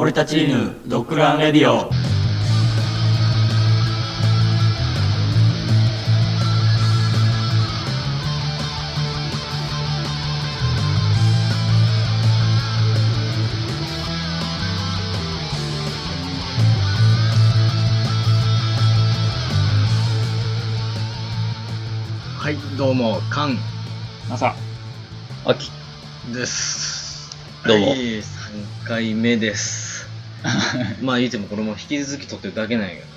俺たち犬ドッグランレディオ。はい、どうも、カン。朝秋です。どうも。はい、3回目です。まあ言うてもこれも引き続き撮ってるだけなんやけどね。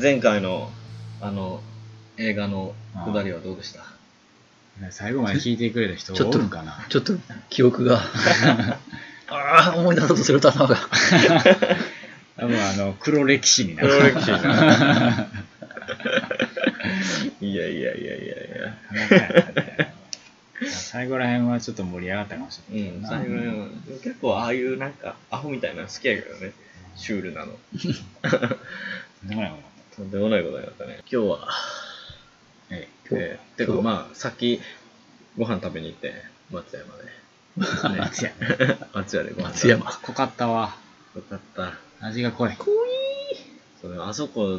前回の、あの、映画のくだりはどうでした？最後まで聞いてくれた人ちょっとかな？ちょっと記憶が。ああ思い出そうとすると頭が多分あの黒歴史になる。黒歴史に いやいやいやいやいや。最後らへんはちょっと盛り上がったかもしれないうん、な最後の結構ああいうなんかアホみたいなの好きやけどね。シュールなの。でもないもんとんでもないことになったね。今日は、ええ。ー、てかまあ、さっきご飯食べに行って、松山で。ね、松松屋でご飯松山。え濃かったわ。よかった。味が濃い、そのあそこの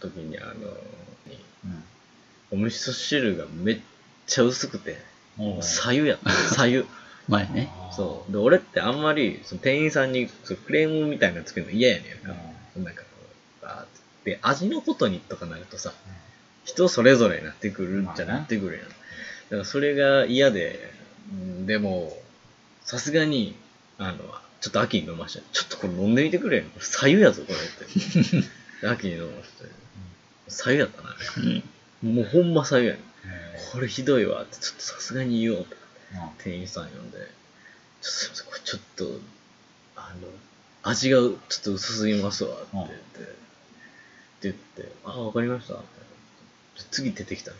時に、あの、うん。お味噌汁がめっちゃ薄くて、おう左右やった。左右。前ねそう。で、俺ってあんまり、その店員さんにそうクレームみたいなのつけるの嫌やねんか。なんかこう、あーで、味のことにとかなるとさ、人それぞれになってくるんじゃまあななってくるやん。だからそれが嫌で、うんでも、さすがに、あの、ちょっと秋に飲ました。ちょっとこれ飲んでみてくれよ。左右やぞ、これって。で 秋に飲まして。左右やったな、あうんれ。もうほんま左右やねこれひどいわって、ちょっとさすがに言おうって。ーうん店員さん呼んで、ちょっとすいません、これちょっと、あの、味がちょっと薄すぎますわって言って、って言って、あ、わかりましたって次出てきたの。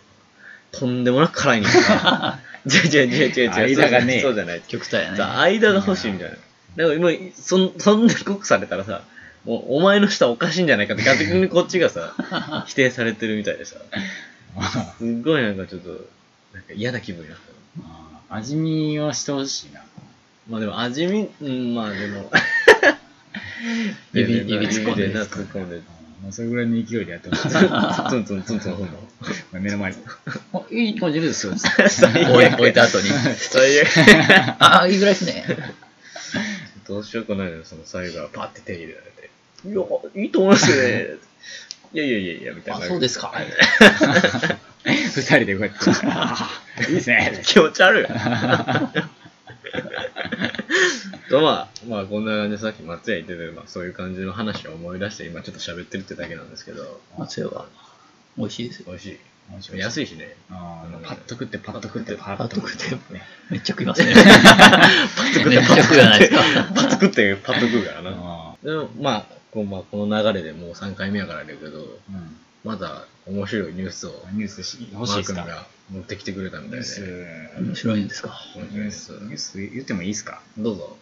とんでもなく辛いねんか。違う違う違う違う。間がねそうじゃない。極端やねさ間が欲しいみたいな。でも今、そんそんな酷されたらさ、もうお前の舌おかしいんじゃないかって逆にこっちがさ、否定されてるみたいでさ、すっごいなんかちょっと、なんか嫌な気分になったの。あー味見はしてほしいなまあでも味見、うん、まあでも。指で指突っ込んで突っ込んで。うんもうそれぐらいの勢いでやってほしいツンツンツンツン踏むの。目の前にあいい感じですよ 置い置いた後に最悪。ああいいぐらいですねどうしようかないのその最後はパッて手入れられて。いや、いいと思いますよね。いやいやいやいや、みたいあな。そうですか。二人でこうやって。いいですね。気持ち悪い。とまあ、まあこんな感じでさっき松屋行ってて、まあそういう感じの話を思い出して今ちょっと喋ってるってだけなんですけど、松屋は美味しいですよ。美味しい。安いしね。あーパッと食ってパッと食って。パパッと食って。ね。めっちゃ食いますね。めっちゃ食うじゃないですか。パッと食ってパッと食うからな。あでもまあ、こうまあ、この流れでもう3回目やからだけど、ーうん。まだ面白いニュースをニュースしマ欲しいですか？ー君が持ってきてくれたみたいで。面白いんですか？ニュースニュース言ってもいいですか？どうぞ。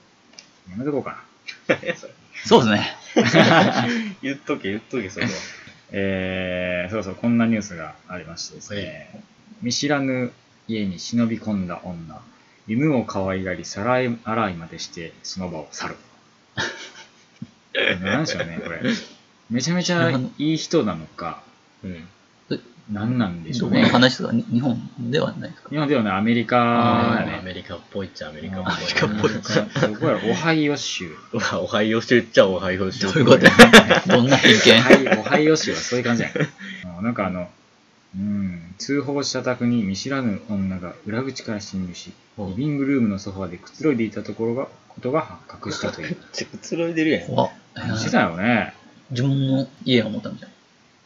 やめとこうか そう。ですね。言っとけ、言っとけ、それは。なえー、そうそうこんなニュースがありましてですね、見知らぬ家に忍び込んだ女。犬を可愛がり皿洗いまでしてその場を去る なんでしょうねこれ。めちゃめちゃいい人なのかうん。何なんでしょどこのうね話ですかに日本ではないですか？日本ではねアメリカアメリカっぽいっちゃアメリカっぽい。アメリカっぽい。どこやろオハイオ州。オハイオ州っちゃオハイオ州。どういうこと？どんな偏オハ見？イオハイオ州はそういう感じやね。うんなんかあのうん通報した宅に見知らぬ女が裏口から侵入しうん。リビングルームのソファでくつろいでいたところがことが発覚したという。ち くつろいでるやん。怖っしてたよね自分の家を思ったんじゃん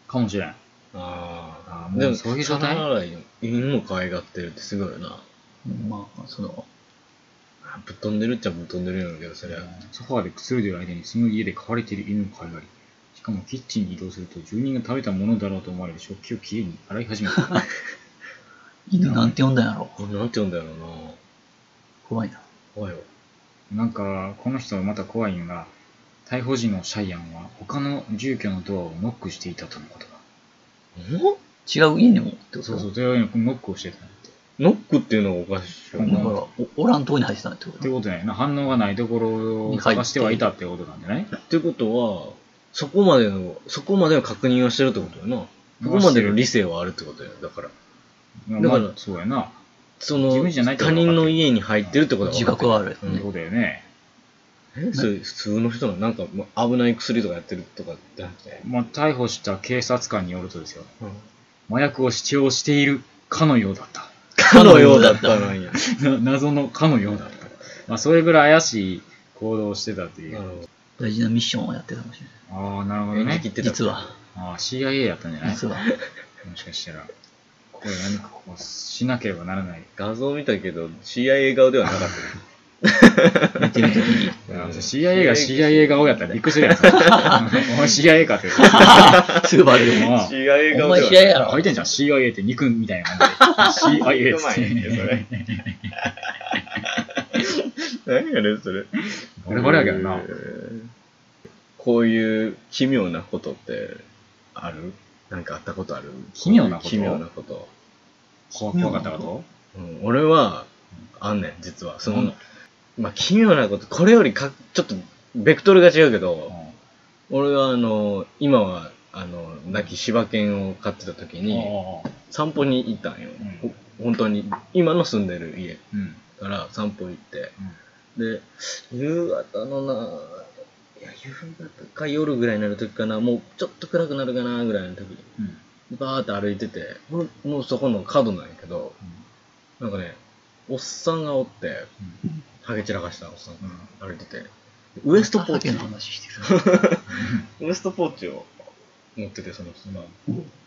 かもしれんああ。あーもうそういう状態？犬も可愛がってるってすごいよな。まあそのぶっ飛んでるっちゃぶっ飛んでるんだけど、そりゃ。ソファーでくつろいでいる間にその家で飼われている犬を飼いがりしかもキッチンに移動すると住人が食べたものだろうと思われる食器をきれいに洗い始めた犬なんて呼んだんやろなんて言うんだろうな。怖いな怖いわ。なんかこの人また怖いのが逮捕時のシャイアンは他の住居のドアをノックしていたとのことだ違う家にもってこと？そうそう、というようにノックをしてたんだって。ノックっていうのがおかしい。だから、おおらんとこに入ってたんってこってことね。な反応がないところを探してはいたってことなんじゃない？ってことは、そこまでの、そこまでの確認をしてるってことよな。そこまでの理性はあるってことや。だから、まあだからまあそうやな。その自分じゃないってこ他とは分かってる人の家に入ってるってことは自覚はある。そういうことだよね。えそれ普通の人のなんかもう危ない薬とかやってるとかじゃなくて。まあ、逮捕した警察官によるとですよ。麻薬を主張しているかのようだった。かのようだった なんや。な謎のかのようだった。まあ、それぐらい怪しい行動をしてたっていう。なるほど大事なミッションをやってたかもしれああ、なるほどね。実は、ああ、CIA やったんじゃない？実は。もしかしたら。ここで何かこうしなければならない。画像見たけど CIA 顔ではなかったね。見てるときに、あ CIA が CIA 顔やったらびっくりするやつ。お前 CIA かって言って。すぐバレるもん。まあ CIA お前顔では試合やろ書い。てんじゃん。CIA って肉みたいな感じで。CIA って。れ何やねんそれ。バレバレやけどなえ。ーこういう奇妙なことってある？なんかあったことある？奇妙なこと？奇妙なこと。怖怖かったこと？うん、俺は、あんねん、実は。その、まあ、奇妙なこと、これよりか、ちょっと、ベクトルが違うけど、俺はあの、今は、あの、亡き柴犬を飼ってた時に、散歩に行ったんよ。本当に、今の住んでる家うん。から散歩行って、で、夕方のな、いや、夕方か夜ぐらいになる時かな、もうちょっと暗くなるかなぐらいの時に、うん。バーって歩いてて、もうもうそこの角なんやけど、なんかね、おっさんがおって、ハゲ散らかしたおっさんが歩いてて、ウエストポーチの、話してる。ウエストポーチを持ってて、その人が、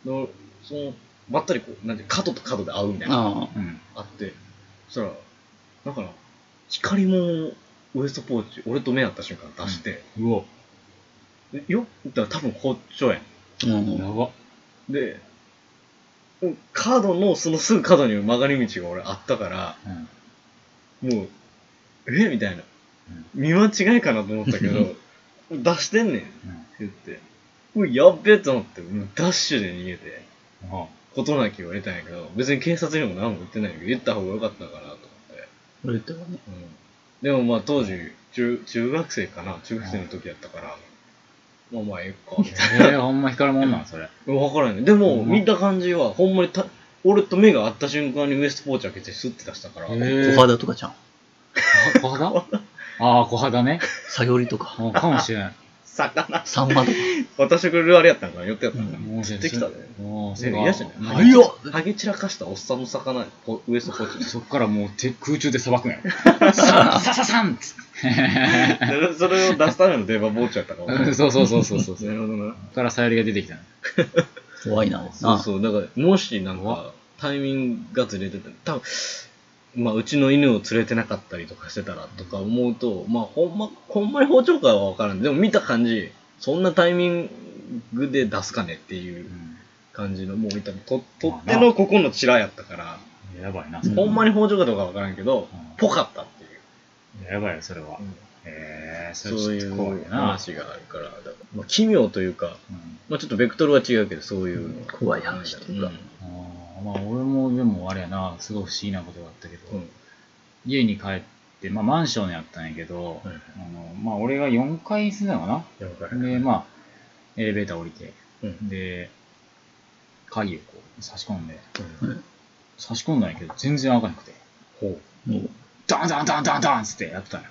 のその、ばったりこう、なんて、角と角で合うみたいな、あうん。あって、そしたら、だから、光り物のウエストポーチ、俺と目合った瞬間出して、うわ。でよっだから多分包丁やん。あ。うん。やば。で、うん角の、そのすぐ角に曲がり道が俺あったから、うん。もう、え？みたいな。見間違いかなと思ったけど、出してんねんって言って、うわやっべえと思って、もうダッシュで逃げて、あ事なきを得たんやけど、別に警察にも何も言ってないけど、言った方がよかったかなと思って。俺言ったらね。うん、でもまあ当時中、中学生かな？中学生の時やったから、まあまあええか、みたいえー、ほんま光るもんなんそれ。な。わからんね。でも、見た感じは、ほんまにた、俺と目が合った瞬間にウエストポーチ開けてスッて出したから、え小肌とかちゃん。小肌？ああ、小肌ね。サヨリとか。あかもしれない。魚サンマとか。渡してくれるあれやったんかな寄ってやったんかう釣ってきたで。もう、せや嫌じゃないはいよハゲ散らかしたおっさんの魚、ポウエストポーチ。そっからもう手空中で さばくんやろ。ささささんっつっ それを出すための電話ボーチやったかも。て。そうそうそうそうそう。そなるほどな。っからさゆりが出てきたの。怖いな。そうそう、だから、もしなんか、タイミングがずれてて、多分まあ、うちの犬を連れてなかったりとかしてたらとか思うと、まあ、ほんま、ほんまに包丁かはわからん。でも見た感じ、そんなタイミングで出すかねっていう感じの、もう見たと、取ってのここのチラやったから、やばいな。うんほんまに包丁かどうかわからんけど、うんぽかったっていう。やばいよ、それは。うんへえ、そそういうな。話があるから、まあ、奇妙というか、うんまあ、ちょっとベクトルは違うけど、そういうの怖い話っていうかまあ、俺もでもあれやな、すごい不思議なことがあったけど、うん家に帰って、まあマンションやったんやけど、はいあのまあ俺が4階住んだのかな。で、まあ、エレベーター降りて、うんで、鍵をこう差し込んで、うん差し込んだんやけど、全然開かなくて、ほもう、ダンダンダンダンダンっつってやってたんよ。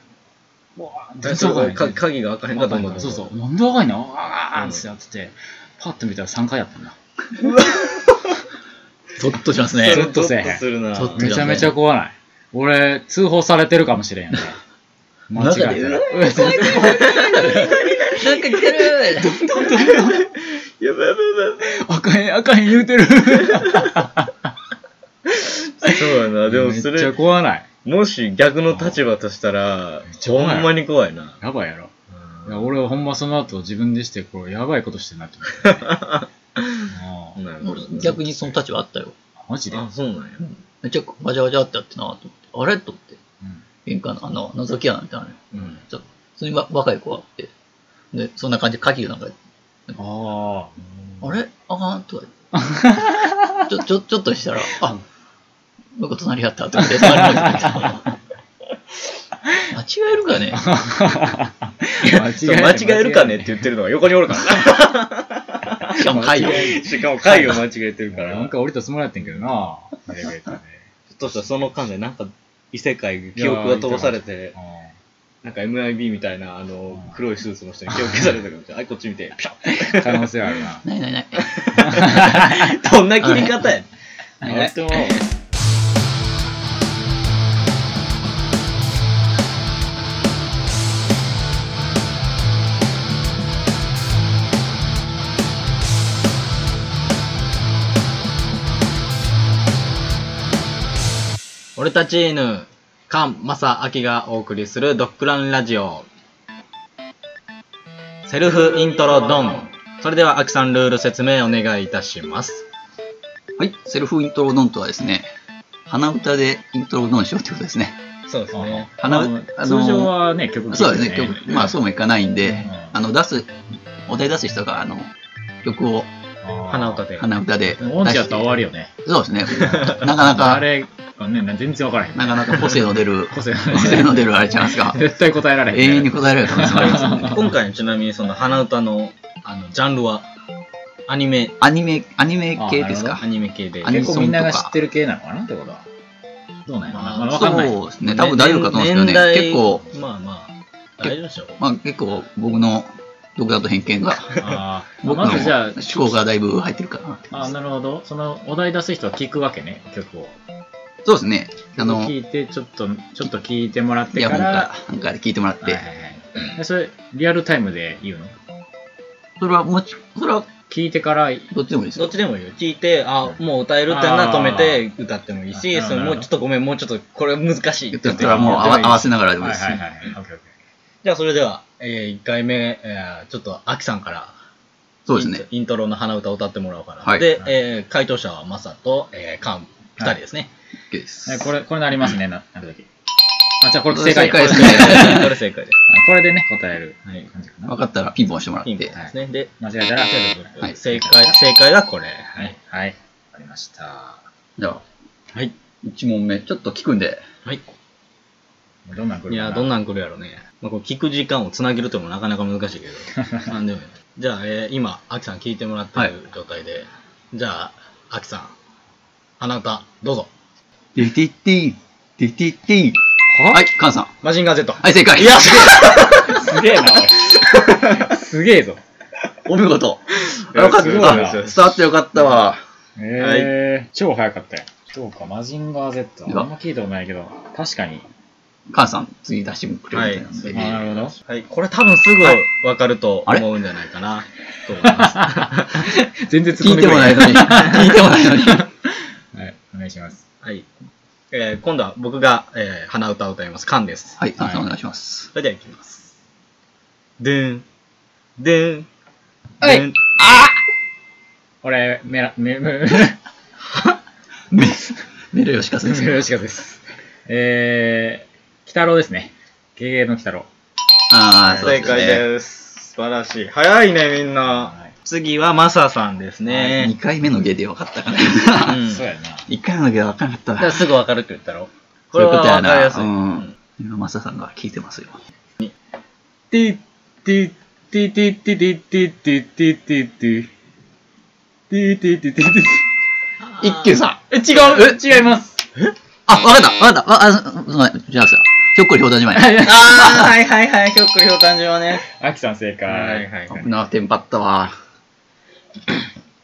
うわう。全かない。か鍵が開かへんかと思ったそうそう。なんで開かんのあーっつってやってて、パッと見たら3回やったんだ。ゾッとしますねゾッとせえへんめちゃめちゃ怖ない。俺、通報されてるかもしれんよね。間違えたなんか来てるやばいやばいやばい。あかへん、あかへん言うてる。そうやな。でもそめっちゃれ、怖ない。もし逆の立場としたらほんまに怖いな。やばいやろ。いや俺はほんまその後自分でして、これやばいことしてんなって 逆にその立場あったよ。マジで？あ、そうなんや。めっちゃガチャガチャってやってなと思って。あれ？と思って。うん玄関のあの、覗き穴みたいなのうん。ちょっと、普通にわ若い子があって。で、そんな感じで鍵をなんか、ああれ？あかんとか言って。ちょ、ちょ、ちょっとしたら、あ、僕隣やったって言って。間違えるかね間違えるかねって言ってるのが横におるからな。しかも回を。しかも回を間違えてるから。なんか降りたつもりやってんけどな、エレベーターで。ひょっとしたらその間でなんか異世界、記憶が飛ばされて、なんか MIB みたいなあの黒いスーツの人に記憶消されたから、はい、こっち見て、ピャうん可能性あるな。ないないない。ッ どんな切り方やない俺たち犬、カン・マサ・アキがお送りするドッグランラジオ。セルフイントロドン。それでは、アキさんルール説明お願いいたします。はい、セルフイントロドンとはですね、鼻歌でイントロドンしようってことですね。そうですね。鼻まああの通常はね、曲そうですね、曲、まあそうもいかないんで、うんあの、出す、お題出す人が、あの、曲を鼻歌で。鼻歌で。音痴やったら終わりよね。そうですね。なかなか、あれがね、全然わからへん。なかなか個性の出る、個性の出るあれちゃいますか？絶対答えられへん。永遠に答えられる可能性もありますね。今回のちなみにその鼻歌のあのジャンルは？アニメ、アニメ、アニメ系ですか？ア。ニメ系で。結構みんなが知ってる系なのかな？ってことは。どうなんやろかんない。そうですね。多分大丈夫かと思うんですけどね。年代結構、まあまあ、大丈夫でしょう。まあ結構僕の独断と偏見が、あー。僕のまずじゃあ、思考がだいぶ入ってるかなってあーなるほど。そのお題出す人は聞くわけね、曲を。そうですね。あの、聞いて、ちょっと、ちょっと聞いてもらってから。ホンかなんかで聞いてもらって。はいはい、はい。でそれ、リアルタイムで言うの？それはもち、それは聞いてから、どっちでもいいですよ。どっ。ちでもいいよ。聞いて、あ、もう歌えるってなら止めて歌ってもいいし、あーそれもうちょっとごめん、もうちょっとこれ難しいって言ったらもう合わ合わせながらでもいいですしはいはいはい。オッケーオッケーじゃあそれでは、え1回目、えーちょっとアキさんから、そうですね。イントロの鼻歌を歌ってもらおうかな。はいで、えー回答者はマサと、えーカン、2人ですね。OK です。えこれ、これなりますね、ななるだけ。あ、じゃあこれ正解正解ですこね。れ正解です。あこれでね、答えるはい。感じかな。分かったらピンポンしてもらっピンポンて。ですね。で、間違えたら、はい正解、正解がこれ。ははい。はい。わかりました。じゃあ、はい。1問目、ちょっと聞くんで。はい。どんなん来るかないや、どんなん来るやろね。まあ、これ聞く時間をつなげるってのもなかなか難しいけど。なんでもいいじゃあ、えー今、アキさん聞いてもらってる状態で、じゃあ、アキさん、鼻歌、どうぞ。ティティティ、ティティティ。は？はい、カンさん。マジンガー Z。はい、正解。いや、すげえな、おい。すげえ ぞ。お見事。よかった。伝わってよかったわ。えー、超早かったよ。そうか、マジンガー Z。あんま聞いたことないけど、確かに。カンさん、次出してくれるみたいなんで。あ、なるほど。はい、これ多分すぐわかると思うんじゃないかな、と思います。全然聞いてもないのに。聞いてもないのに。はい、お願いします。はい。えー今度は僕が、えー鼻歌を歌います。カンです。はい、カンさんお願いします。それでは行きます。でん、でん、はいでん俺、メラ、メ、メ、メメロヨシカ先生。メラシカです。えー、北郎ですね。経営の北郎。ああ、そうです正解ね。です。素晴らしい。早いね、みんな。はい次はマサさんですね。2回目のゲで分かったかな。うん そうやな。1回目のゲで分からなかったらすぐわかるって言ったろ。こそうれはいうことやな。わかりやすい。うん。今、マサさんが聞いてますよ。ティティティティティティティティティティティティティティティティティ一休さん。え、違う違いますあ、分かった、分かった。あ、あ、すみません。じゃあさ、ひょっこりひょうたんじまい。ああ、はいはいはい。ひょっこりひょうたんじはね。アキさん正解。はいはいはい。危な、テンパったわ。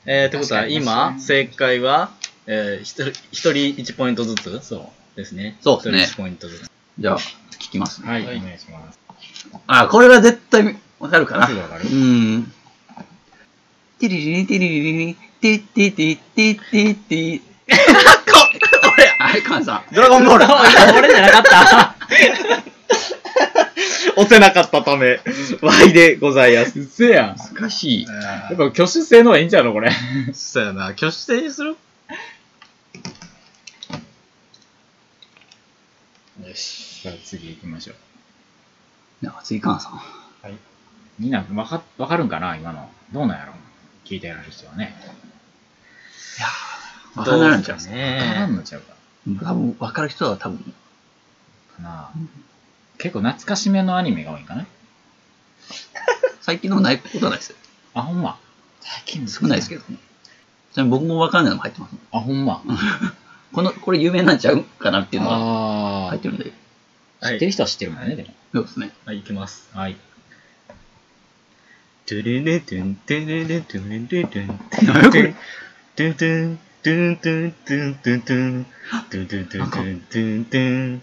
えー、ってことは今、正解は、えー、一人、一人1ポイントずつ？そですね。そうですね一人1ポイントずつ。じゃあ、聞きますう。ね。はい、はいお願いします。あ、これは絶対わかるかな。すぐわかるうん。ティリリリティリリリリティティティティティティ。俺はい、カンさん。ドラゴンボール俺じゃなかった 押せなかったため、Y でございます。うせやん。難しい。やっぱ挙手制の方がいいんじゃろのこれ。そうやな。挙手制にする？よし。さあ次行きましょう。じゃか次、カンさん。みんなわか、わかるんかな今の。どうなんやろ聞いてやる人はね。いんちゃうかわからん。のちゃうか。多分、わかる人は多分、かな、うん、結構懐かしめのアニメが多いんかな？最近のもないことはないですよ。あほんま？最近の少ないですけどね。ちなみに僕もわかんないのも入ってます、あほんま？このこれ有名なんちゃうかなっていうのは入ってるんで。知ってる人は知ってるんだね、はい、でも。そうですね。はいいきます。はい。トゥルルトゥントゥルルトゥルルトゥントゥルルトゥントゥントゥントゥントゥントゥントゥントゥントゥントゥントゥントゥントゥン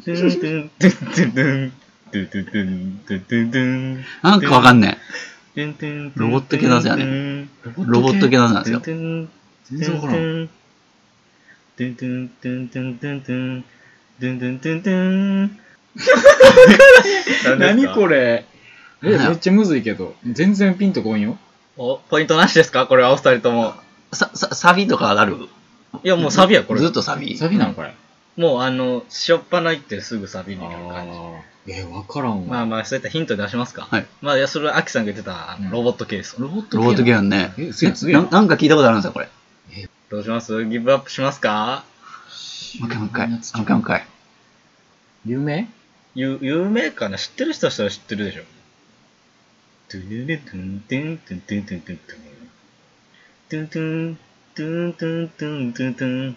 なんかわかんねい。ロボット系のやつやね。ロボット系のやなんですよ。全然わからん。何これ、めっちゃむずいけど。全然ピンとこんよ。お、ポイントなしですか？これはお二人とも。サビとかなる？いや、もうサビや、これ。ずっとサビ。サビなのこれ。もうあの、しょっぱないってすぐサビになる感じ。え分、わからんわ。まあまあ、そういったヒント出しますか。はい。まあ、いや、それはアキさんが言ってた、ロボットケース。ロボットロボットケースね。え、すげえ、すげえな。んか聞いたことあるんですよ、これ。どうします？ギブアップしますか？もう一回もう一回。もう一回。有名？有有名かな？知ってる人はしたら知ってるでしょ。トゥルルトゥントゥントゥントゥントゥントゥントゥントゥントゥントゥントゥントゥントゥントゥントゥン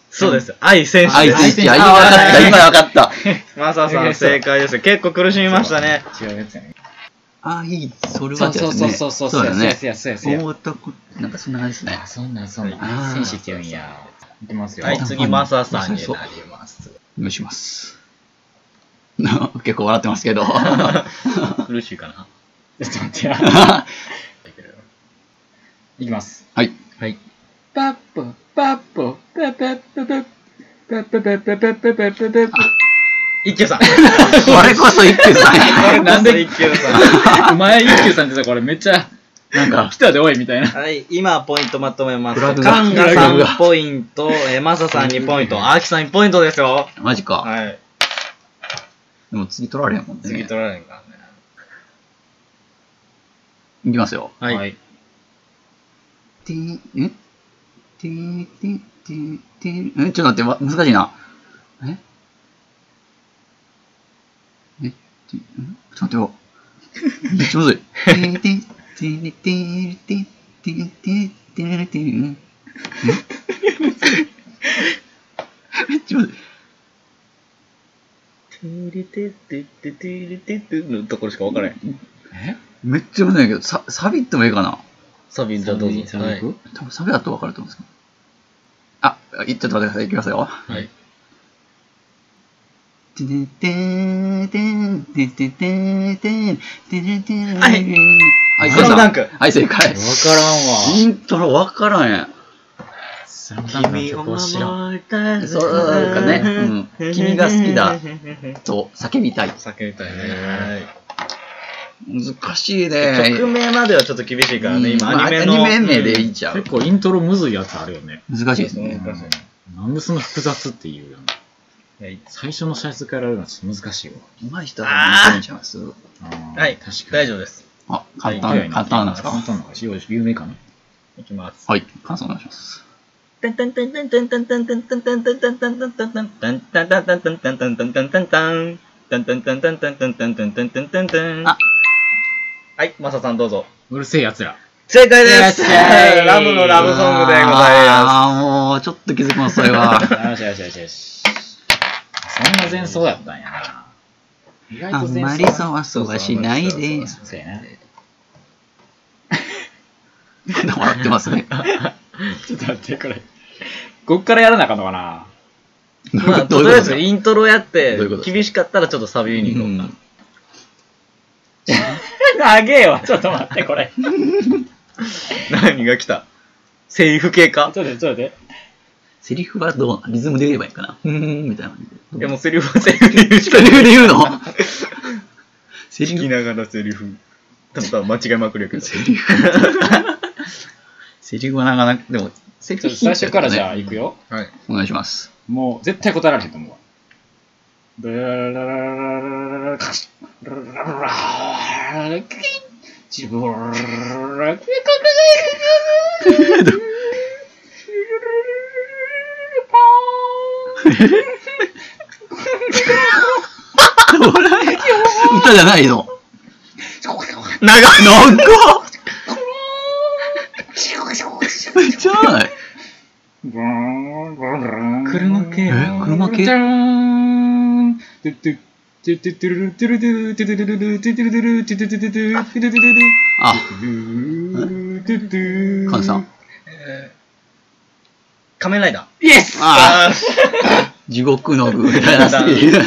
そうです。愛選手愛です。選手。あ、今わかった、今わかった。マサさん正解です。結構苦しみましたね。違うやつやね。あ、いい、それはそうそうそうそうそうそうだよね。そうやそうやそうや大田区なんかそんな感じですねあ、。そんなんそんなん。あー戦士って言うんや。いきますよ。はい、次、マサさんにそうなります。お願いします。結構笑ってますけど。苦しいかな。ちょっと待ってや。いきます。はい。はい。パッポ、パッポ、パッパッパッパッパッパッパッパッパッパッパッパッパッ一休さん。これこそ一休さんや。なんで一休さん。お前、一休さんってさ、これめっちゃ、なんか来、たでおいみたいな。はい、今ポイントまとめます。カンガフラグが3ポイント、えマサさん2ポイント、アキさん1ポイントですよ。マジか。はい。でも次取られへんもんね。次取られへんからね。いきますよ。はい。はい。てん、えて、て、てん、て、え、ちょっと待ってわ、難しいな。ええ、ん、ちょっと待ってよ。めっちゃむずい。てん、てん、てん、てん、てん、て、て、てん、てん。めっちゃむずい。テレテテテテレテテのところしか分からへん。えめっちゃむずいんやけど、ササビってもいいかなサビ、じゃあどうぞ。はい。サビ行く多分サビだと分かると思うんですけど。あ、いちょっと待ってください。いきますよ。はい。てんてんてんてんてんてんてんてんてんはいはい、スラムダンクはい、正解。わからんわ。イントロ分からんやん。君を。守りたい。そうかねうん君が好きだそう、叫びたい。叫びたいね。難しいはね。い。曲名まではちょっと厳しいからね、今まあアニメの。アニメ名でいいんちゃう結構イントロむずいやつあるよね。難しいですうんね。難しいねなんでそんな複雑っていうよね。はい。最初のシャツからやるのは難しいわ。上手い人は見てるんちゃいますはい。確かに。大丈夫です。あ、簡早い単、簡単なんですか？簡単なんか？有名かな？いきます。はい、感想お願いします。あはい、マサさんどうぞ。うるせえ奴ら。正解ですラブのラブソングでございます。ああ、もう、ちょっと気づきます、それは。よしよしよしよし。そんな前奏やったんやな。意あんまりそわそわしないで。そうやな。笑ってますね。ちょっと待って、これ。こっからやらなあかんのかなまあ、どうとりあえいうこと？ですかずイントロやって厳しかったらちょっとサビに行こうか。長えわ、ちょっと待って、これ。何が来た？セリフ系か？ちょっと待って、ちょっと待って。セリフはどうリズムで言えばいいかな？うーん、みたいな感じで。いやもうセリフはセリフで言うしかセリフで言うの？セリフ？聞きながらセリフ。ただ間違いまくりやけど。セリフ。セリフはなかなか、でも、セリフちょっと最初からじゃあ行くよ。はい。お願いします。もう絶対答えられへんと思うわ。ドラララララララカシッラララララキキンチブラララキ歌じゃないの？長いなんかめっちゃない。車系え？車系？あ、カンさん。仮面ライダイエスああ、地獄の具みたいなセリフ。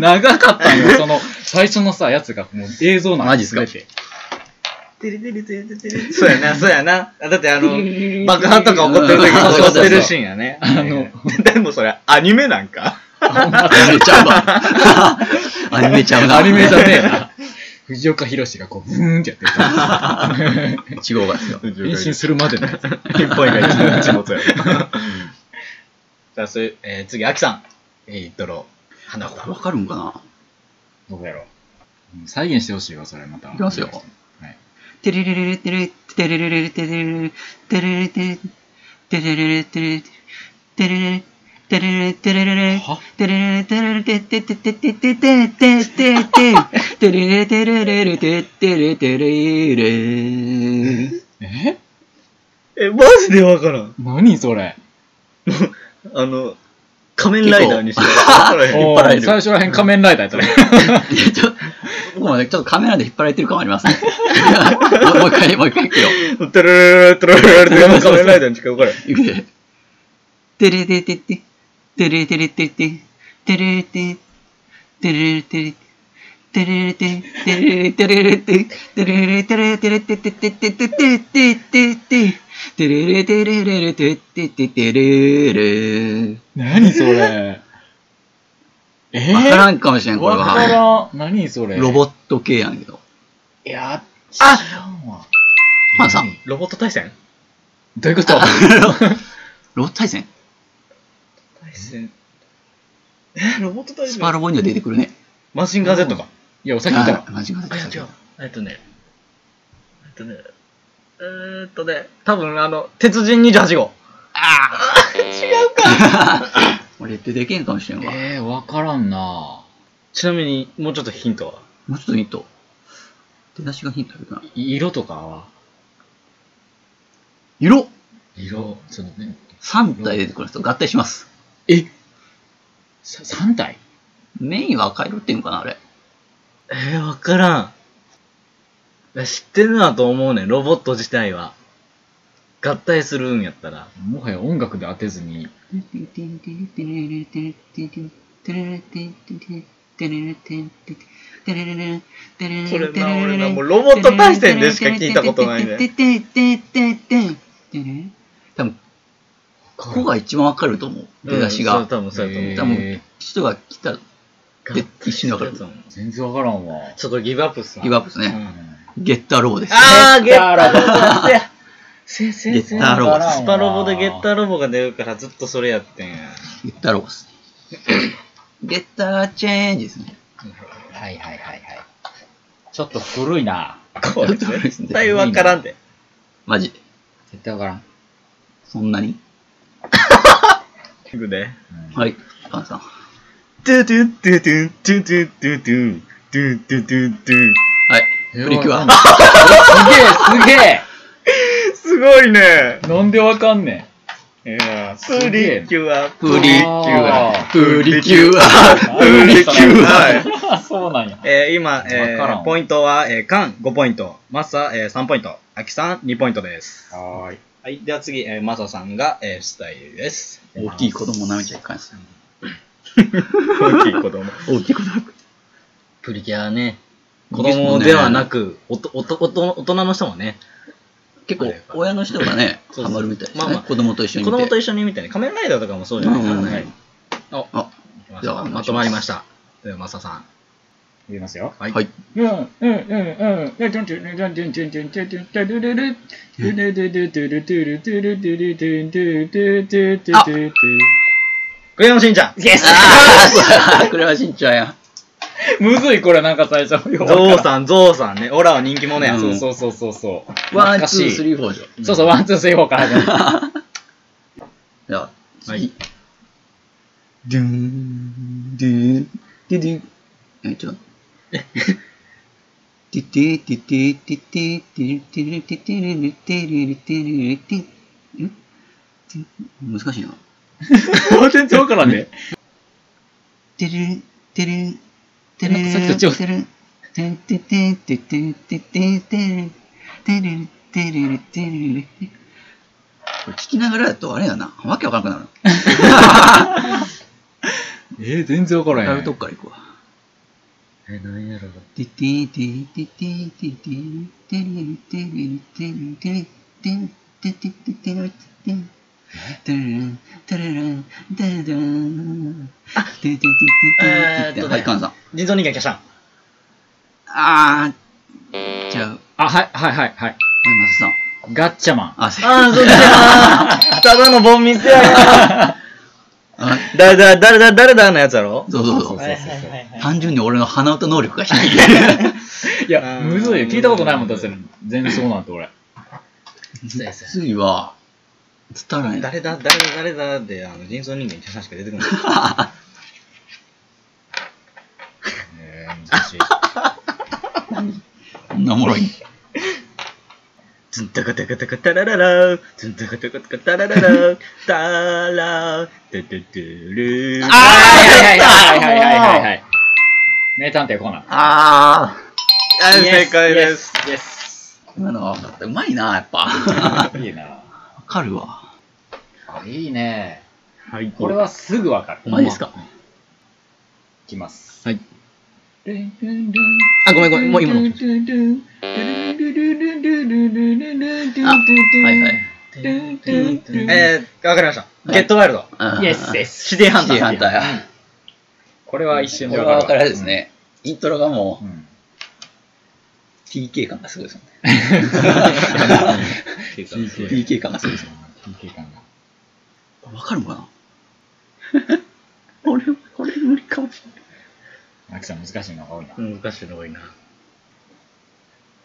長かったよ、その、最初のさ、やつがもう映像なんマジっすか？全てー。そうやな、そうやな。だってあの、爆破とか起こってる時うんに撮ってるシーンやね。あの、でもそれアニメなんか？アニメちゃうわ。アニメちゃうな。アニメじゃねえな。藤岡弘がこう、ブーンってやってるから。1号がですよ。変身するまでのやつ。一本以外一本一物や。じゃあ、それ、えー、次、アキさん。えー、イントロ、花子。わかるんかな？どうやろ再現してほしいわ、それまた。いきますよはい。テレレレレテレテレレレレテレレレテレレテレテレレレテレテレレテレレテレレレは？テレレテレレテテテテテテテテテテテレレテレレレテテレテレレええ、マジでわからん。何それ？あの、仮面ライダーにしてわからへん。お張られるー最初らへん仮面ライダーやったね。僕もね、ちょっとカメラで引っ張られてる感もありますね。もう一回、もう一回いくよ。トゥルルルトゥルルルって山仮面ライダーにしかわからへん。いくで。テレテテテ、テレテレテテ、テレテ、テレテレ、テレテ、テレテレテ、テレテレテレテテテテテテテテテ、テレレテレレレテテテテレレ。何それ？え？わからんかもしれん、これわかは。らん。何それ？ロボット系やんけど。いや、知あらんわ。まあさん、ロボット対戦？どういうこと？ロボット対戦？対戦。え、ロボット対ス戦パロボには出てくるね。マシンガー Z か。いや、さっき言ったわあ。間違えたあ、いや、違う。えっとね。えっとね。えーっとね、多分あの、鉄人28号。俺出てけんかもしれんわ。えー、わからんなちなみに、もうちょっとヒントは？もうちょっとヒント。出だしがヒントあるかな。色とかは？色？色、ちょっとね。!3 体出てくる人合体します。えさ ?3 体？メインは赤色っていうのかなあれ。えー、わからん。いや知ってるなと思うねん、ロボット自体は。合体するんやったら。もはや音楽で当てずに、それな俺なもうロボット対戦でしか聞いたことないね多分、ここが一番わかると思う。出だしが。うん、そう多分そうやと思う。多分、人が来たら、で一瞬でわかるちょっ全然わからんわ。とギブアップっすわギブアップですね。ゲッターロボです。あー、ゲッターロボーロボや。せやせやせやゲッターロボスパロボでゲッターロボが出るからずっとそれやってんや。ゲッターロボです。ゲッターチェンジですね。はいはいはいはい。ちょっと古いな。これ絶対わからんで。マジ。絶対わからん。そんなに？くで。はい、カンさん。トゥトゥトゥトゥトゥトゥトゥトゥトゥトゥトゥトゥはい、プリキュア。すげえすげえすごいね。なんでわかんねん。いプリキュア、プリキュア、プリキュア、プリキュア。そうなんや。え、今、え、ポイントは、え、カン5ポイント、マッサ、えー、3ポイント、アキさん2ポイントです。はい。はい。では次、えー、マサさんが、えー、スタイルです。大きい子供舐めちゃいかんす。大きい子供。大きい子供。プリキュアね、子供ではなく、おとおとおと大人の人もね、結構親の人がね、ハマるみたい。まあまあ、子供と一緒に。子供と一緒にみたいな。仮面ライダーとかもそうじゃないですか。はい。あ、じゃあまとまりました。では、マサさん。言いますよ。はい。はい。うん、うん、うん、うん。で、んゥントゥン、んゥントゥン、んゥントゥン、んゥントゥン、んゥルルル、トんルルル、トゥんトゥル、トゥんトゥル、トゥんトゥン、トゥんトゥン、トゥんトゥン、トゥん。クレヨンしんちゃん。 Yesあん、クレヨンしんちゃんや。むずい、これなんか最初。ゾウさん、ゾウさんね。オラは人気者や。そうそうそうそうそう。 one, two, three, four じゃ。そうそう、 one, two, three, four から始まる。じゃあ、はい。ドゥン、ドゥン、ドゥン。え、ちょっと。てててててててるてるててるるてるるてるるてん難しいな。全然わからんね。てるてるてるなんかさっきと違うてるてんてててててててるてるてるるてるるこれ聞きながらだとあれやな。わけわからなくなる。えー、全然わからやん。るとこから行くわ。え、何やろてててててててるてるてるてるてるてるててててるてるてるてるてるてるてててててててはい、カンさん。人造人間キャシャン。あー、違う。あ、はい、はい、はい、はい。はい、マサさん。ガッチャマン。あ、そうだただのボンミスやあ誰だ、誰だ、誰だのやつやろ？そうそうそう。はいはいはいはい。単純に俺の鼻歌能力が低い。いや、うんむずいよ。聞いたことないもん、だって。全然そうなんて、俺。そうやそうや次は、伝わらないな。誰だ、誰だ、誰だで、あの、人造人間キャシャンしか出てこない。えー、難しい。こんなおもろい。ズンタカタカタカタラララズンタカタカタカタラララタラテテテルーはいはいはいはいはいはいはい。名探偵コナン。あはい正解です。今のは分かった。うまいな、やっぱ。わいいな。かるわ。あいいね。はい。これはすぐわかる。うまいですか？いきます。はい。あ、ごめんごめん、もう今の。あ、はいはい。えー、わかりました。ゲットワイルド。イエスです。シティハンター。シティハンターや。これは一瞬こでわかるわ。れは分かるですね。イントロがもう、うん TK 感がすごいですよね。TK 感がすごいですよ。TK 感が。わかるのかな？俺、これ無理かもしれない。アキさん難しいのが多いな。難しいの多いな。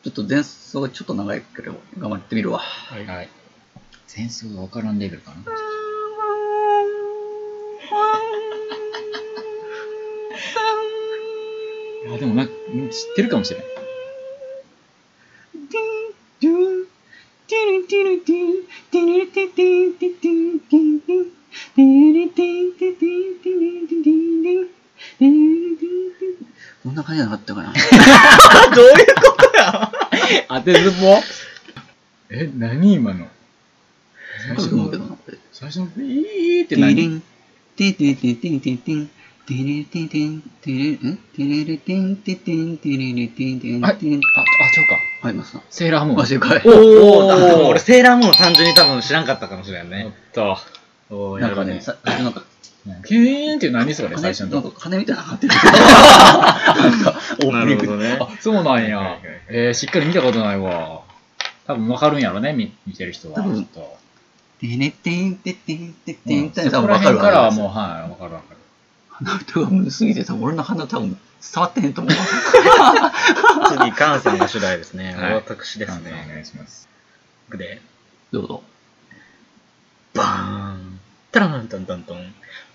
ちょっと前奏がちょっと長いけど、頑張ってみるわ。はい。はい。前奏がわからんレベルかな。いや、でもな、うん知ってるかもしれない。当てずっぽえ、何今の？最初の。最初のビーってテレ何ン、テテテテン。テン。テン、テレテテン、テレ、んテレレテン。テテン、テレレテン。テン。はい。テン。あ、あ、ちゃうか。はい、マスさん。セーラームーン。あ、正解。おー、おー俺セーラームーン単純に多分知らんかったかもしれんやっね。た。おーなんかね、さなんか、キューンって何それ、羽最初のとこ。なんか羽みたいなのなってるけど。なんか、オーなプニングるほどね。あ、そうなんや。えー、しっかり見たことないわ。多分わかるんやろね、見見てる人は。多分きっとテレテンテテンテテうんンって多そこら分わかるからはもう、はい、わかるわかる。鼻歌がむずすぎて多分俺の鼻多分伝わってへんと思う。次、カンさんが主題ですね。はい私ですお願ね。いします。で、どうぞ。バーン。タランタンタントン。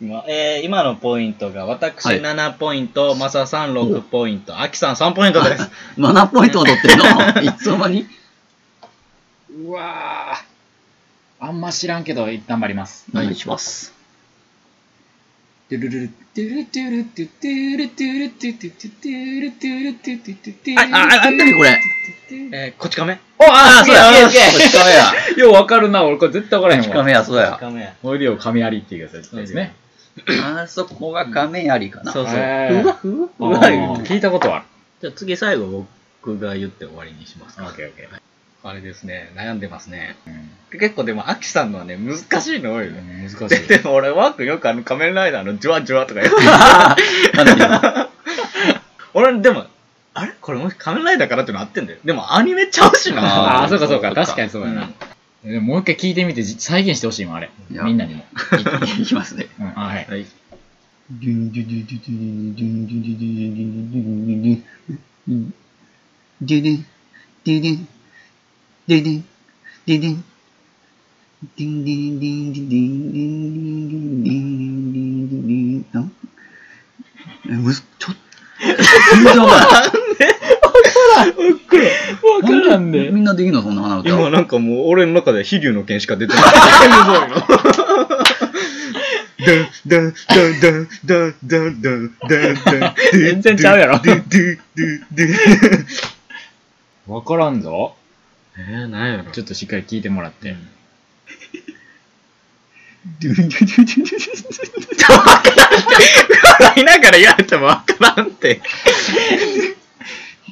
えー、今のポイントが、私7ポイント、マサさん6ポイント、アキさん3ポイントです。7ポイント取ってるの？いつの間に？うわー。あんま知らんけど、頑張ります。お願いします。トゥルルル、トゥルトゥルトゥトゥルトゥルトゥトゥトゥルトゥルトゥトゥトゥトゥルトゥルトゥかみルりゥルトゥトゥルトゥあそこが仮面ありかな。そうそう。ふわふわふわ言うて聞いたことある。じゃあ次最後僕が言って終わりにしますオッ。ケーオッケー。あれですね、悩んでますね。結構でも、アキさんのはね、難しいの多いよね。難しい。ででも俺、ワークよくあの仮面ライダーのジュワジュワとかやってる。俺、でも、あれ？これもし仮面ライダーからってのあってんだよ。でもアニメちゃうしな。ああ、そうかそうか。確かにそうやな。でももう一回聞いてみて再現してほしいもんあれみんなにも、いきますね。うんはい、はい。ちょっと、からん。分からん。分からんで。みんなできんのそんな鼻歌。今なんかもう俺の中で飛竜の剣しか出てない。ダンダンダンダンダンダンダンダン全然ちゃうやろ。分からんぞ。えー、やろ。ちょっとしっかり聞いてもらって。ドゥンドゥドゥドゥドゥドゥドゥ。笑いながら言われ分からんって。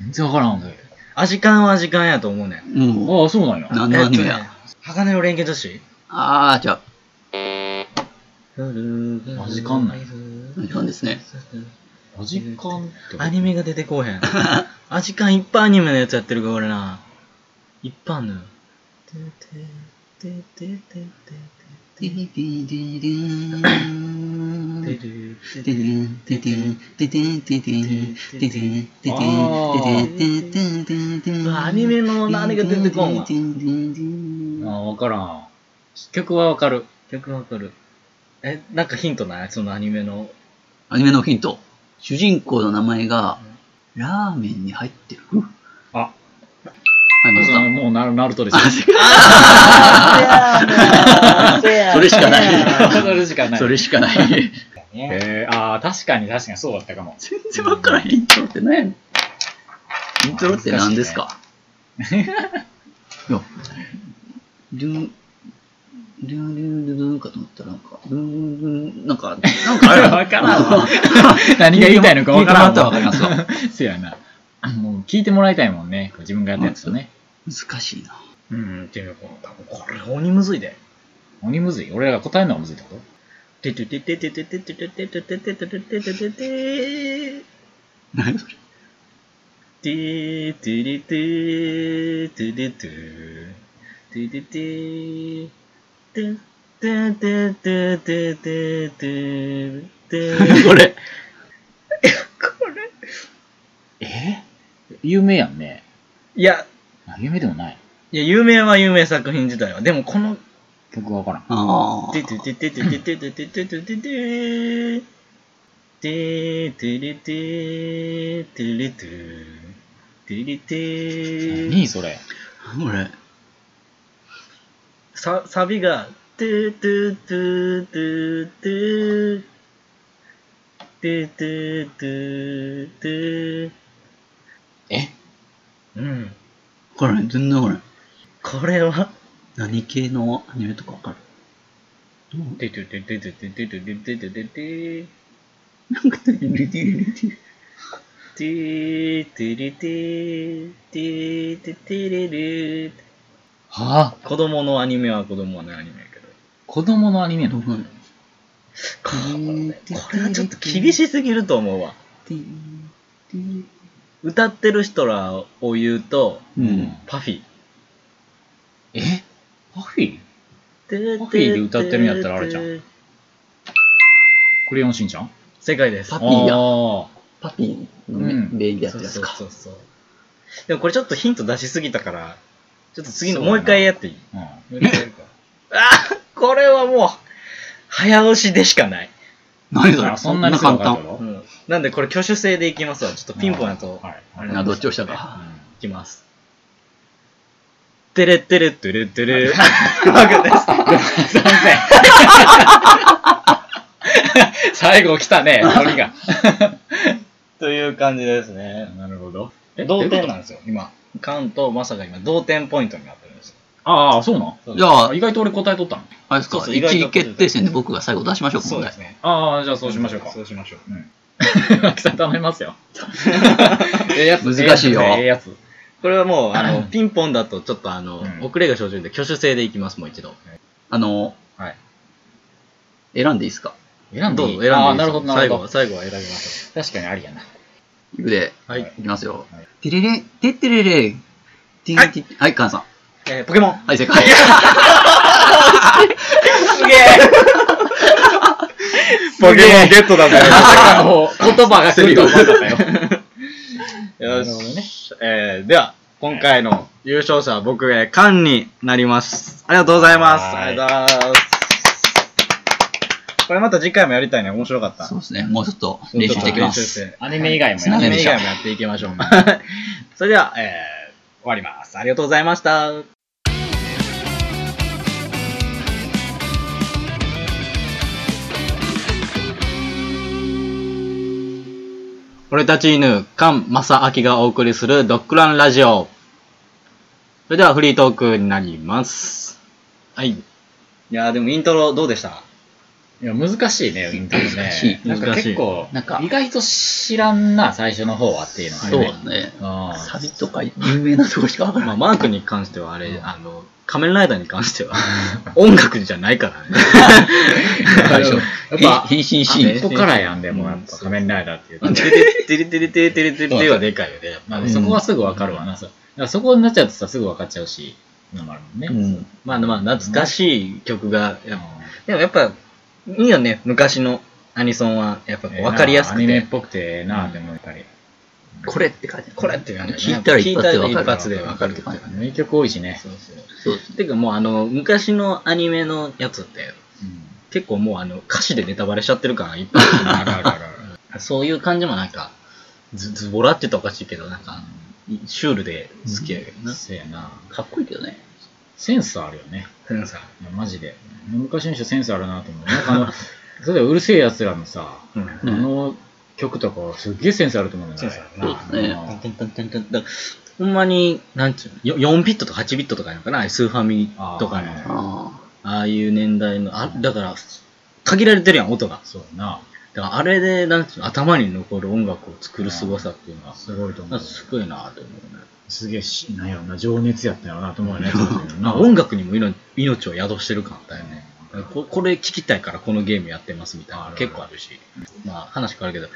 全然わからん。アジカンはアジカンやと思うねん。うん。ああ、そうなんや。何のアニメや、鋼の錬金女子ああ、じゃあ、アジカンなんやアジカンですね。アジカン。アニメが出てこへん。アジカンいっぱいアニメのやつやってるから俺な。いっぱいあんのよ。アニメの何が出てこんわ。あ、わからん。曲はわかる。曲わかる。え、なんかヒントない？そのアニメの。アニメのヒント？主人公の名前が、ラーメンに入ってる。あ。はい、まさもうナナルトです。それしかない。それしかない。それしかない。えー、あー確かに確かにそうだったかも。全然わからへん。イントロって何やねん。イントロって何ですか？いや、ドゥ、ドゥ、ドゥドゥドゥかと思ったら、なんか、ドゥドゥドゥなんか、なんかあれ わからんわ。何が言いたいのかわからん聞いてもらったらわかりますわ。そうやな。もう聞いてもらいたいもんね。自分がやったやつとね。難しいな。うん、っていうの多分これ鬼むずいで。鬼むずい？俺らが答えるのがむずいってこと？ててててててててててててててててててて何それててれててれててててててててててててこれ？これえ？有名やんね。いや、あ有名でもない。いや、有名は有名作品自体は。でもこの、曲わからん。あてててててててててててててててれててれててれて何それあ。これ。さサビが、トゥトゥトゥトゥトゥトゥトゥトゥトゥえ？うん。これ、全然わからん。これは、何系のアニメとかわかる？トゥトゥトゥトゥトゥトゥトゥトゥトゥトゥトゥなんか、テレレテレレテレティーティリティーティーティティリリはあ、子供のアニメは子供のアニメやけど。子供のアニメの。うんこれこれはちょっと厳しすぎると思うわ。歌ってる人らを言うと、うん。パフィえパフィー？ー。パフィーで歌ってるんやったらあれじゃんクレヨンしんちゃん？正解です。パピーやあパピーのうんベイビーやそうそうつやつか。そうそう。でもこれちょっとヒント出しすぎたから、ちょっと次のそうやなもう一回やっていい？ーうんもう一回やるか。あこれはもう、早押しでしかない。何それ？あそんなにすぐ簡単。なんでこれ挙手制でいきますわ。ちょっとピンポンやと、はいあれあどっちをしたうんか。いきます。てれってれってれってれ。マグです。最後来たね、鳥が。という感じですね。なるほど。同点なんですよ、今。カンとまさか今、同点ポイントになってるんですよ。ああ、そうなん？じゃあ、意外と俺答えとったのあれですか、そうそう意外と1位決定戦で僕が最後出しましょうそうです。ね。ああ、じゃあそうしましょうか。そうしましょう。秋さん頼みますよ。ええやつ。難しいよええやつ。これはもう、あの、ピンポンだとちょっとあの、うん遅れが生じるんで、挙手制でいきます、もう一度。あの、はい。選んでいいですか？選んでいい？どうぞ選んでいいですああ、なるほど、なるほど。最後は、最後は選びまし確かにありやな。いくで。はい。いきますよはい。てれれ、てってれれ。てはいてはい、カンさん。えー、ポケモン。はい、正解。すげえポケモンゲットだね。もう言葉が来ると思ったよ。よなるほどねし。えー、では、今回の優勝者は僕がカンになります。ありがとうございます。はいありがとうございます。これまた次回もやりたいね。面白かった。そうですね、もうちょっと練習していきます。アニメ以外もやっていきましょう。それでは、えー、終わります。ありがとうございました。俺たち犬、菅正明がお送りするドッグランラジオ。それではフリートークになります。はい。いやーでもイントロどうでした？いや、難しいね、イントロね。難しいなんか結構、なんか意外と知らんな、最初の方はっていうのはそうね。だね。うんサビとか有名なとこしかわからまあ、ない。マークに関してはあれ、あの、仮面ライダーに関しては、音楽じゃないからね。最初やっぱ変身シーン。ここからやんでも、やっぱ仮面ライダーっていうと。テレテレテレテレテレテレテレはでかいよね。まあ、そこはすぐわかるわな。だからそこになっちゃうとさ、すぐわかっちゃうし、のもあるもんね。うん。まあまあ、懐かしい曲が、やっぱでもやっぱ、いいよね、昔のアニソンは、やっぱこう分かりやすくて。アニメっぽくてええな、でもやっぱり。これって書いてある。これって言わない聞いたら一発でわかる。聞いたら一発でわかるって感じ。名曲多いしね。そうそう。そう。てかもうあの、昔のアニメのやつって、うん結構もうあの、歌詞でネタバレしちゃってるからいっぱいあるあるあるあるある。そういう感じもなんか、ズズボラって言ったらおかしいけど、なんか、シュールで好きやけどな。そうやな。かっこいいけどね。センスあるよね。センサー。いや、マジで。昔の人センスあるなと思う。なんかあの、例えばうるせえ奴らのさ、うん。あの曲とかすっげえセンスあると思うんだよね。センスあるなそうですねうんトントントントンだからほんまに、なんちゅうの、4ビットとか8ビットとかなのかな、スーファミとかの、ああいう年代の、あだから、限られてるやん、音が。そうな。だからあれで、なんちゅうの、頭に残る音楽を作る凄さっていうのは、すごいと思う。すごいなと思うね。すげえし、なんやろな、情熱やったんやろなと思うよね。まあ音楽にも命命を宿してる感だよね。ここれ聞きたいからこのゲームやってますみたいな結構あるし。まあ話変わるけど、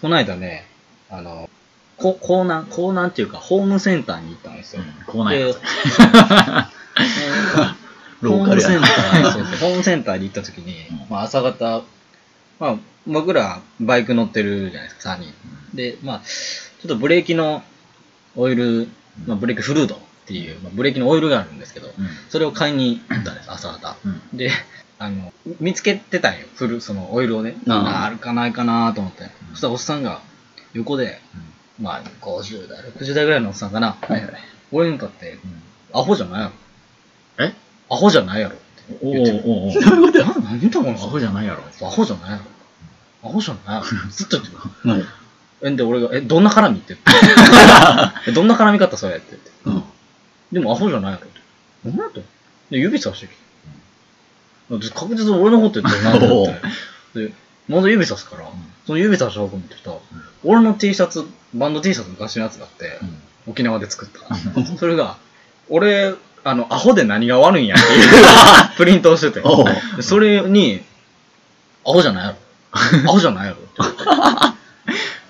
この間ね、あの、こ港南、港南っていうかホームセンターに行ったんですよ。こうなんやで ローカルやなホームセンター、そうそうホームセンターに行った時に、まあ朝方、まあ僕らバイク乗ってるじゃないですか、3人。で、まあ、ちょっとブレーキのオイル、まあブレーキフルードっていう、まあ、ブレーキのオイルがあるんですけど、うんそれを買いに行ったんです、朝方。うんで、あの、見つけてたんよ、フル、そのオイルをね。あるかないかなと思って。そしたらおっさんが横で、まあ50代、60代ぐらいのおっさんかな。はいはい。俺に向かって、アホじゃないやろ。え？アホじゃないやろってお言ってる。おおおな何言ったこの？アホじゃないやろ。アホじゃないやろ。アホじゃないやろ。ずっと言ってる。はい。え、で、俺が、え、どんな絡みって？言って。えどんな絡み方それって言って。うん。でもアホじゃないやろって。何やとで、指さしてきて。で確実に俺のこと言ってるなと思って。で、まだ指さすから、その指さした方向見てきたら、俺の T シャツ、バンド T シャツ昔のやつがあって、沖縄で作った。それが、俺、あの、アホで何が悪いんやっていう プリントをしてておう。でそれに、アホじゃないやろ。アホじゃないやろって。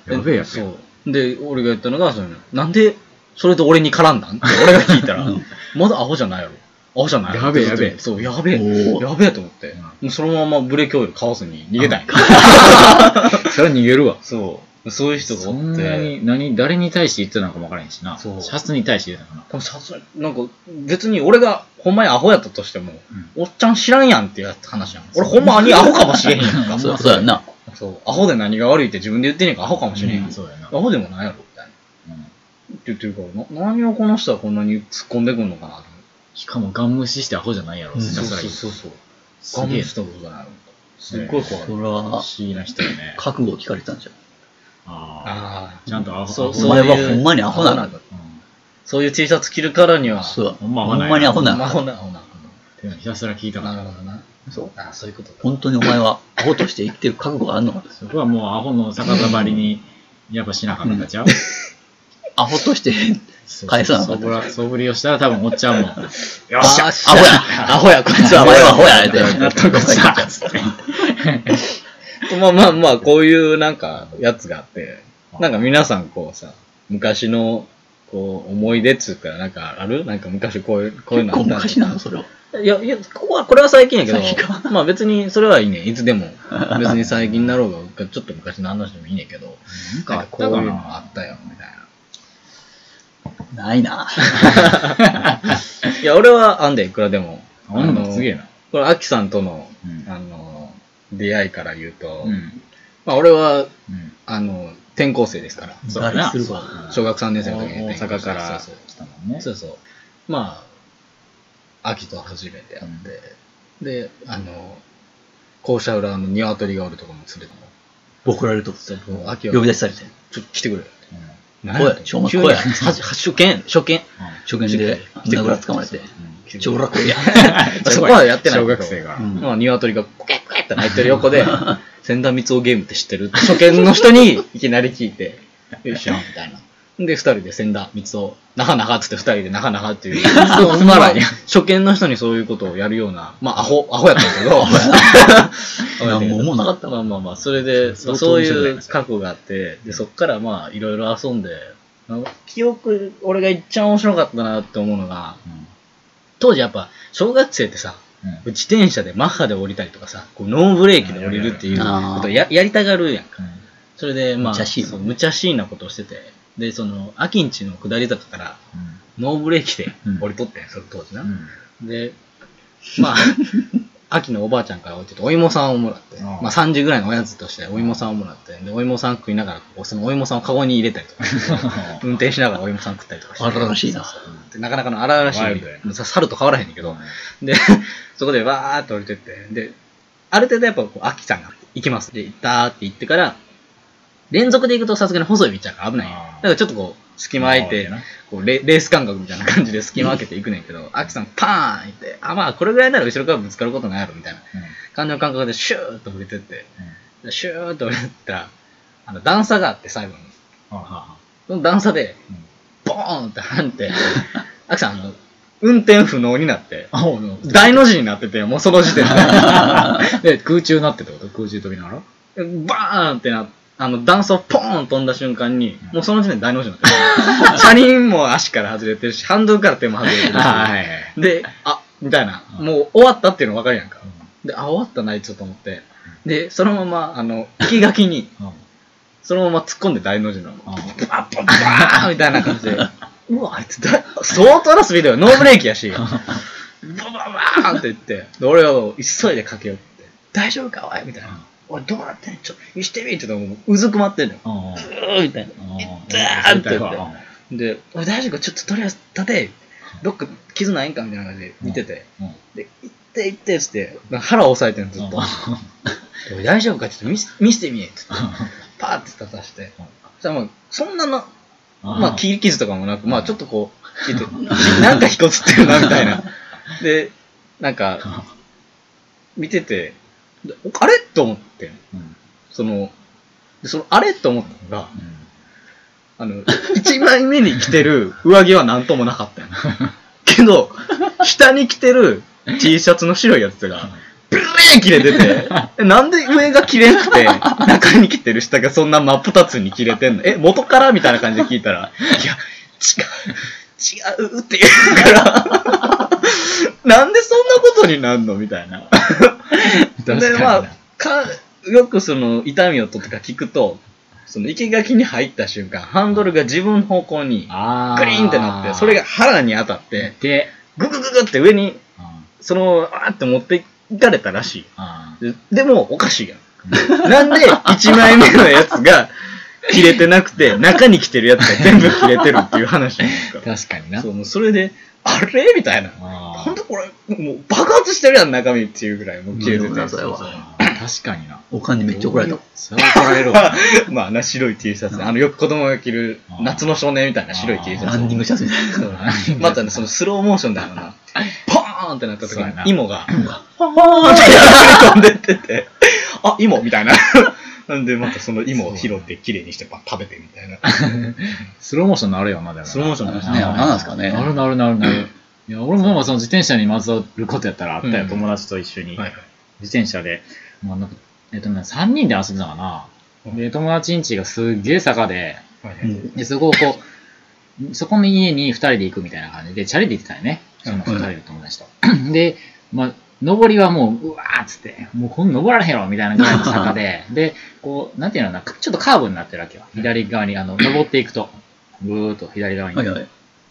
やべえやつやそう。で、俺が言ったのが、それなんで、それと俺に絡んだん？って俺が聞いたら、まだアホじゃないやろ。アホじゃない？やろやべえやべえそう、やべえ。やべえと思って。もうそのままブレーキオイル買わずに逃げたんや。それは逃げるわ。そう。そういう人がそおって。んなに、何、誰に対して言ってたのかもわからへんしな。シそうャツに対して言ってたのか多分さすがになんか、別に俺がほんまにアホやったとしても、おっちゃん知らんやんっていう話やん。俺ほんまにアホかもしれへんやんか。そうそうやんな。そう。アホで何が悪いって自分で言ってんねんからアホかもしれへんやん。うんそうやなアホでもないやろ、みたいな。な。うんって言ってるから、な何をこの人はこんなに突っ込んでくんのかな。しかもガン無視してアホじゃないやろ。うんひたすらそうそうそう。すげえガムしたことじゃないの。すっごい怖い。それは不思議な人よね。覚悟を聞かれてたんじゃん。ああ。ちゃんとアホ。そうアホお前はほんまにアホだそういう T シャツ着るからには、そう。ほんまアほホなんやんまにアホなひたすら聞いたから。なるほどな。そう。あそういうことか。本当にお前はアホとして生きてる覚悟があるのかそこはもうアホの逆さばりに、やっぱしなかったんちゃう？アホとして返さなかった。そぶら、そぶりをしたら多分おっちゃんも、よっしゃ！アホや。アホやこいつは。お前はアホやって。納得したつって。まあまあまあ、こういうなんか、やつがあって、なんか皆さんこうさ、昔の、こう、思い出っつうか、なんかある？なんか昔こういう、こういうのあった昔なのそれは。いや、いや、ここは、これは最近やけどまあ別にそれはいいね。いつでも。別に最近だろうが、ちょっと昔の話でもいいねんけど、なんかあっこういうのたかなあったよ、みたいな。ないな。いや、俺はあんで、いくらでも。あんのすげえな。これ、アキさんとの、うんあの、出会いから言うと、うん。まあ俺は、うん。あの、転校生ですから。そう。小学3年生の時に大阪からそうそう。まあ、秋と初めてやって、で、あの、校舎裏の鶏がおるところに連れてもボコられると。そう秋は呼び出しされて。ちょっと来てくれ。うん。何や来い急に校やはじ初見、初見。初見で殴らつかまれて。うん。超楽や。そこはやってない小けど学生が。うんまあ、鶏がポケポケって鳴いてる横で、千田光雄ゲームって知ってるって初見の人にいきなり聞いて、よいしょ、みたいな。で、二人で千田光雄、なはなはっつって二人でなはなはっていう、つまらん。初見の人にそういうことをやるような、まあ、アホ、アホやったんやけど、アホやった なんけども思わなかったまあまあまあ、それで、そういいう覚悟があって、で、そっからまあ、いろいろ遊んで、記憶、俺が一番面白かったなって思うのが、当時やっぱ、小学生ってさ、うん。自転車でマッハで降りたりとかさ、こうノーブレーキで降りるっていうことをややりたがるやんか。それで、まあ、無茶しいなそう無茶しいなことをしてて、で、その、秋んちの下り坂から、ノーブレーキで降りとってん、その当時な。で、まあ、秋のおばあちゃんから置いてて、お芋さんをもらって、まあ3時ぐらいのおやつとしてお芋さんをもらって、で、お芋さん食いながら、こうそのお芋さんをカゴに入れたりとか運転しながらお芋さん食ったりとかして。荒々しいな。でなかなかの荒々しい、さ猿と変わらへんねんけど、で、そこでわーっと降りてって、で、ある程度やっぱこう、アキさんが行きます。で、行ったーって言ってから、連続で行くとさすがに細い道やから危ないよ。だからちょっとこう、隙間空いて、こうレレース感覚みたいな感じで隙間開けていくねんけど、アキさんパーン行って、あ、まあこれぐらいなら後ろからぶつかることないやろみたいな感じの感覚でシューッと降りてって、でシューッと降りてったら、あの段差があって最後に。その段差で、ボーンって跳ねて、アキさん、あの、運転不能になって、大の字になってて、もうその時点で。で、空中なってってこと？空中飛びながら？バーンってなあの、段差をポーン飛んだ瞬間に、もうその時点で大の字になってる。車輪も足から外れてるし、ハンドルから手も外れてるし。はい。で、あ、みたいな。うんもう終わったっていうの分かるやんか。で、あ、終わったな、いつと思って。で、そのまま、あの、行きがきに、そのまま突っ込んで大の字の、バッバッバーンみたいな感じで、うわ、あいつだ、相当なスピードよ。ノーブレーキやし、バババーンって言って、で俺を急いで駆け寄って、大丈夫かおいみたいな。おい、どうなってんちょ、見してみって言ってもう、うずくまってんのよ。うーみたいな。痛ーって言って。で、おい、大丈夫？かちょっととりあえず立てどっか傷ないんか？みたいな感じで見てて。で、行って行ってって、腹押さえてんのずっと。おい大丈夫か？ちょっと見せ見せてみえって。パーって立たして。そしたらまあ、そんなの、まあ、切り傷とかもなく、まあ、ちょっとこう、なんか引こつってるな、みたいな。で、なんか、見てて、であれ？と思って。その、でそのあれ？と思ったのが、うんあの、一枚目に着てる上着は何ともなかったよ。けど、下に着てる T シャツの白いやつが、ブレー切れてて、えなんで上が切れんくて、中に着てる下がそんな真っ二つに切れてんの？え、元から？みたいな感じで聞いたら、いや、違う、違うって言うから、なんでそんなことになんのみたいな。で、まあ、かよくその痛み音とか聞くと、その生垣に入った瞬間、ハンドルが自分の方向にグリーンってなって、それが腹に当たって、で、ググググって上に、うんその、あーって持っていかれたらしい。うんででも、おかしいやん。なんで、1枚目のやつが切れてなくて、中に来てるやつが全部切れてるっていう話なんですか。確かにな。そうそれで、あれ？みたいな。あほんとこれ、もう爆発してるやん、中身っていうぐらい、もう切れてて。うんそれは 確かにな。おかんにめっちゃ怒られた。それは怒られるわ。まあな、白い T シャツ、あの、よく子供が着る夏の少年みたいな白い T シャツ。ランニングシャツみたいな。そうまたね、そのスローモーションであのな、ポーンってなった時にそうやな、芋が、ポーンって飛んでってて、あ、芋みたいな。なんで、またその芋を拾って、綺麗にして、パッ食べてみたいな。スローモーションなるよな、でもな。スローモーションなんですね、何なんですかね。なるなるなるなる。いや、俺もまあその自転車にまつわることやったらあったよ、うん友達と一緒に。はい自転車で、まあえっとね、3人で遊んでたかな。で、友達ん家がすっげえ坂で、で、そこをこう、そこの家に2人で行くみたいな感じで、チャリで行ってたよね。その2人の友達と。で、まあ、上りはもう、うわーっつって、もうこん登られへんやろみたいなぐらいの坂で、で、こう、なんていうのかな、ちょっとカーブになってるわけよ。左側に、あの、登っていくと、ぐーっと左側に。はいはい。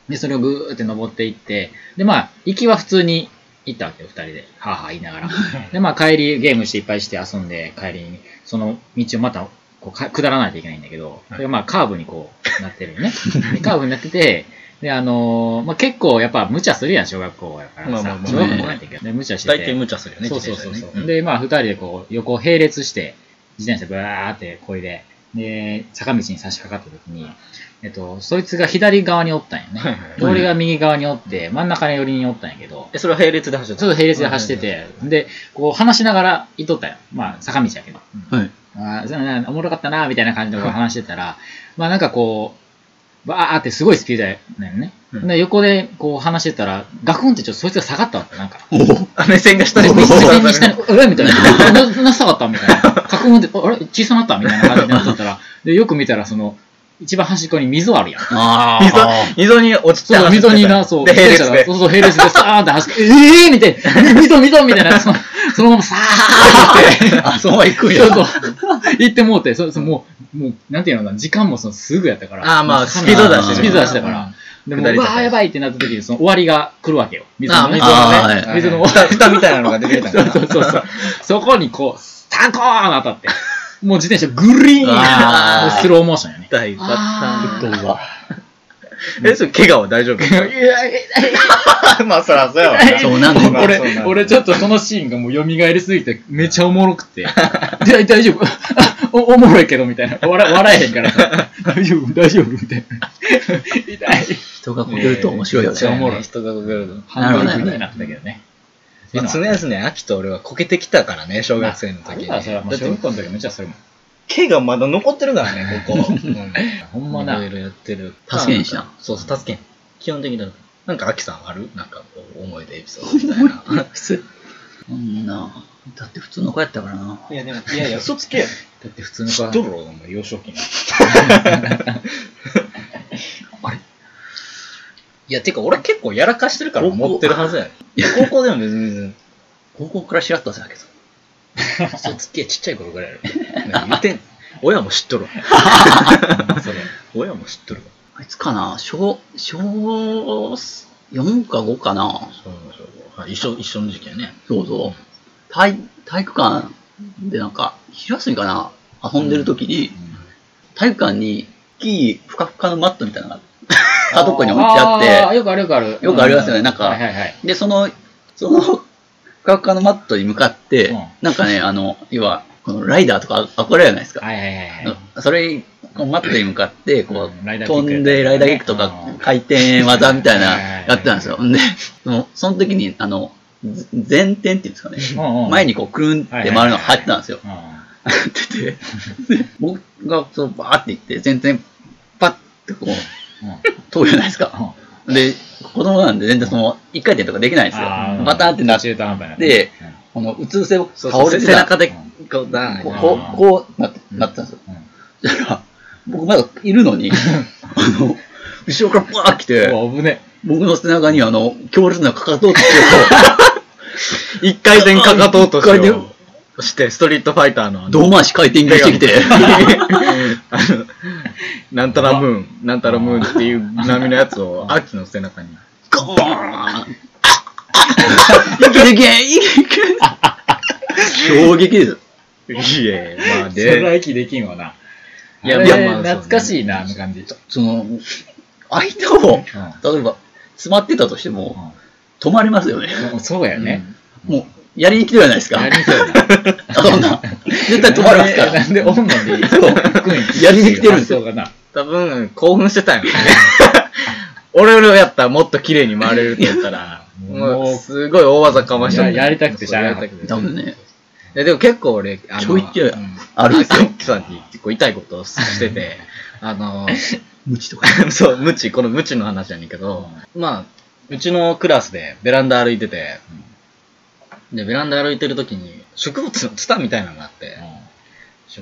で、それをぐーって登っていって、で、まあ、行きは普通に行ったわけよ、二人で。はぁはぁ言いながら。で、まあ、帰り、ゲームしていっぱいして遊んで、帰りに、その道をまた、こうか、下らないといけないんだけど、それがまあ、カーブにこう、なってるよね。でカーブになってて、で、あのーまあ、結構、やっぱ、無茶するやん、小学校やからさまあまあ。まあ小学校もないけど、で、無茶してて。大体無茶するよね、そうそうそうそう、自転車ねで、まあ、二人でこう、横並列して、自転車ブワーってこいで、で、坂道に差し掛かった時に、えっと、そいつが左側におったんよね。はいはいで俺が右側におって、真ん中に寄りにおったんやけど、え、それは並列で走ってちょっと並列で走ってて、で、こう話しながら行っとったよ。まあ、坂道やけど。はい。ああ、おもろかったな、みたいな感じでこう話してたら、まあなんかこう、バーってすごいスピードやねんね。うんで、横でこう話してたら、ガクンってちょっとそいつが下がったわけ、なんか。あ、目線が下に目線に下に、えみたいな。な、な下がったみたいな。カクンって、あれ小さなったみたいな感じになっとったら、で、よく見たら、その、一番端っこに溝あるやん。あ溝あ。溝に落ちてそう、溝にな、そう、で、並列で。そうそう、並列でさーって走って、ええーみたいな、溝、溝みたいな、そのそのままさーって、あ、そのまま行くんや。そうそう、行ってもうて、そうそうもう、もう、なんていうのかな、時間もそのすぐやったから。あーまあスピード出してるスピード出してたから。でも、う下り坂わーやばいってなった時に、その終わりが来るわけよ。水あ、のね溝。のあね。水の蓋蓋みたいなのが出てきたそうそうそうそう。そこにこう、タコーン当たって、もう自転車グリーンあーもうスローモーションやね。大パターン。どうわ。え、それ、怪我は大丈夫いやいやいや まあ、そらそうやわ。そうなんだよ俺、俺ちょっとそのシーンがもう蘇りすぎて めちゃおもろくて、大 大丈夫おおもろいけどみたいな。笑笑えへんからさ、大丈夫大丈夫みたいな。痛い。人がこけると面白いよめっちゃおね。もろい人がこけるの。ハンドルフリーになってたけどね。まあ、常々ね、秋と俺はこけてきたからね、小学生の時に。あそれはもうだって小学校の時めっちゃそれもん。毛がまだ残ってるからね、ここ。うんほんまな。いろいろやってる。助けにしな。そうそう、助けん。基本的にだから。なんか、秋さんある？なんか、こう思い出エピソードみたいな。普通。そんな。だって普通の子やったからな。いや、でも、いやいや、嘘つけや。だって普通の子知っとるろ、お前、幼少期に。あれ？いや、てか、俺結構やらかしてるから持ってるはずや。高校でも別に全高校から知らったせやけど。然、嘘つけ、ちっちゃい頃ぐらいやろ。言ってん。親も知っとるわ。それ。親も知っとるわ。あいつかな小、小4か5かなそうそう。はい、一緒、一緒の時期やね。そうそう。体、体育館でなんか、昼休みかな遊んでる時に、体育館に、大きいふかふかのマットみたいなのが、あどっかに置いてあって、よくあるよくある。よくありますよねなんかはいはいはい。で、その、その、ふかふかのマットに向かって、うんなんかね、あの、要は、このライダーとか憧れるじゃないですか。はいはいはいはい。それ、こうマットに向かって、こうんライう、ダーキック飛んで、ライダーキックとかうん、回転技みたいなやってたんですよ。で、そのその時に、あの、ず前転っていうんですかね。うんうん前にこう、くるんって回るのが入ってたんですよ。うんってて、で僕がそのバーって行って、全然パッてこう、通るじゃないですか。で、子供なんで全然その、一回転とかできないんですよ。バタンってなって、で、このうつ伏せを倒れてた背中でこうだこうなってなってたんですよ。そしたら、僕まだいるのに、あの、後ろからバーッ来て、僕の背中にあの、強烈なかかとをつけ 一回転かかとうとし一回転ようして、ストリートファイターのあのて、胴回し回転がしてきて、あの、なんたらムーン、なんたらムーンっていう波のやつを、アキの背中に。ゴーン息でけん息でけん衝撃です。いえ、まあそれはで、息できんわな。いやいや、まあまあ懐かしいな、あの感じ。その、相手を、例えば、詰まってたとしても、止まりますよね。うんそうやね。もう、やりに来てるじゃないですか。やりにくいな。そんな。絶対止まりますから。なんでおんのに、そうやりに来てるんですよ。多分、興奮してたんよね。俺をやったらもっと綺麗に回れるって言ったら、もうすごい大技かました。ややりたくてしゃあなかった多分ね、えでも結構俺、あの、ちょいちょいうんあるんですよさんに結構痛いことをしてて、あの、無知とか。そう、無知、この無知の話やねんけど、まあ、うちのクラスでベランダ歩いてて、で、ベランダ歩いてる時に、植物のツタみたいなのがあって、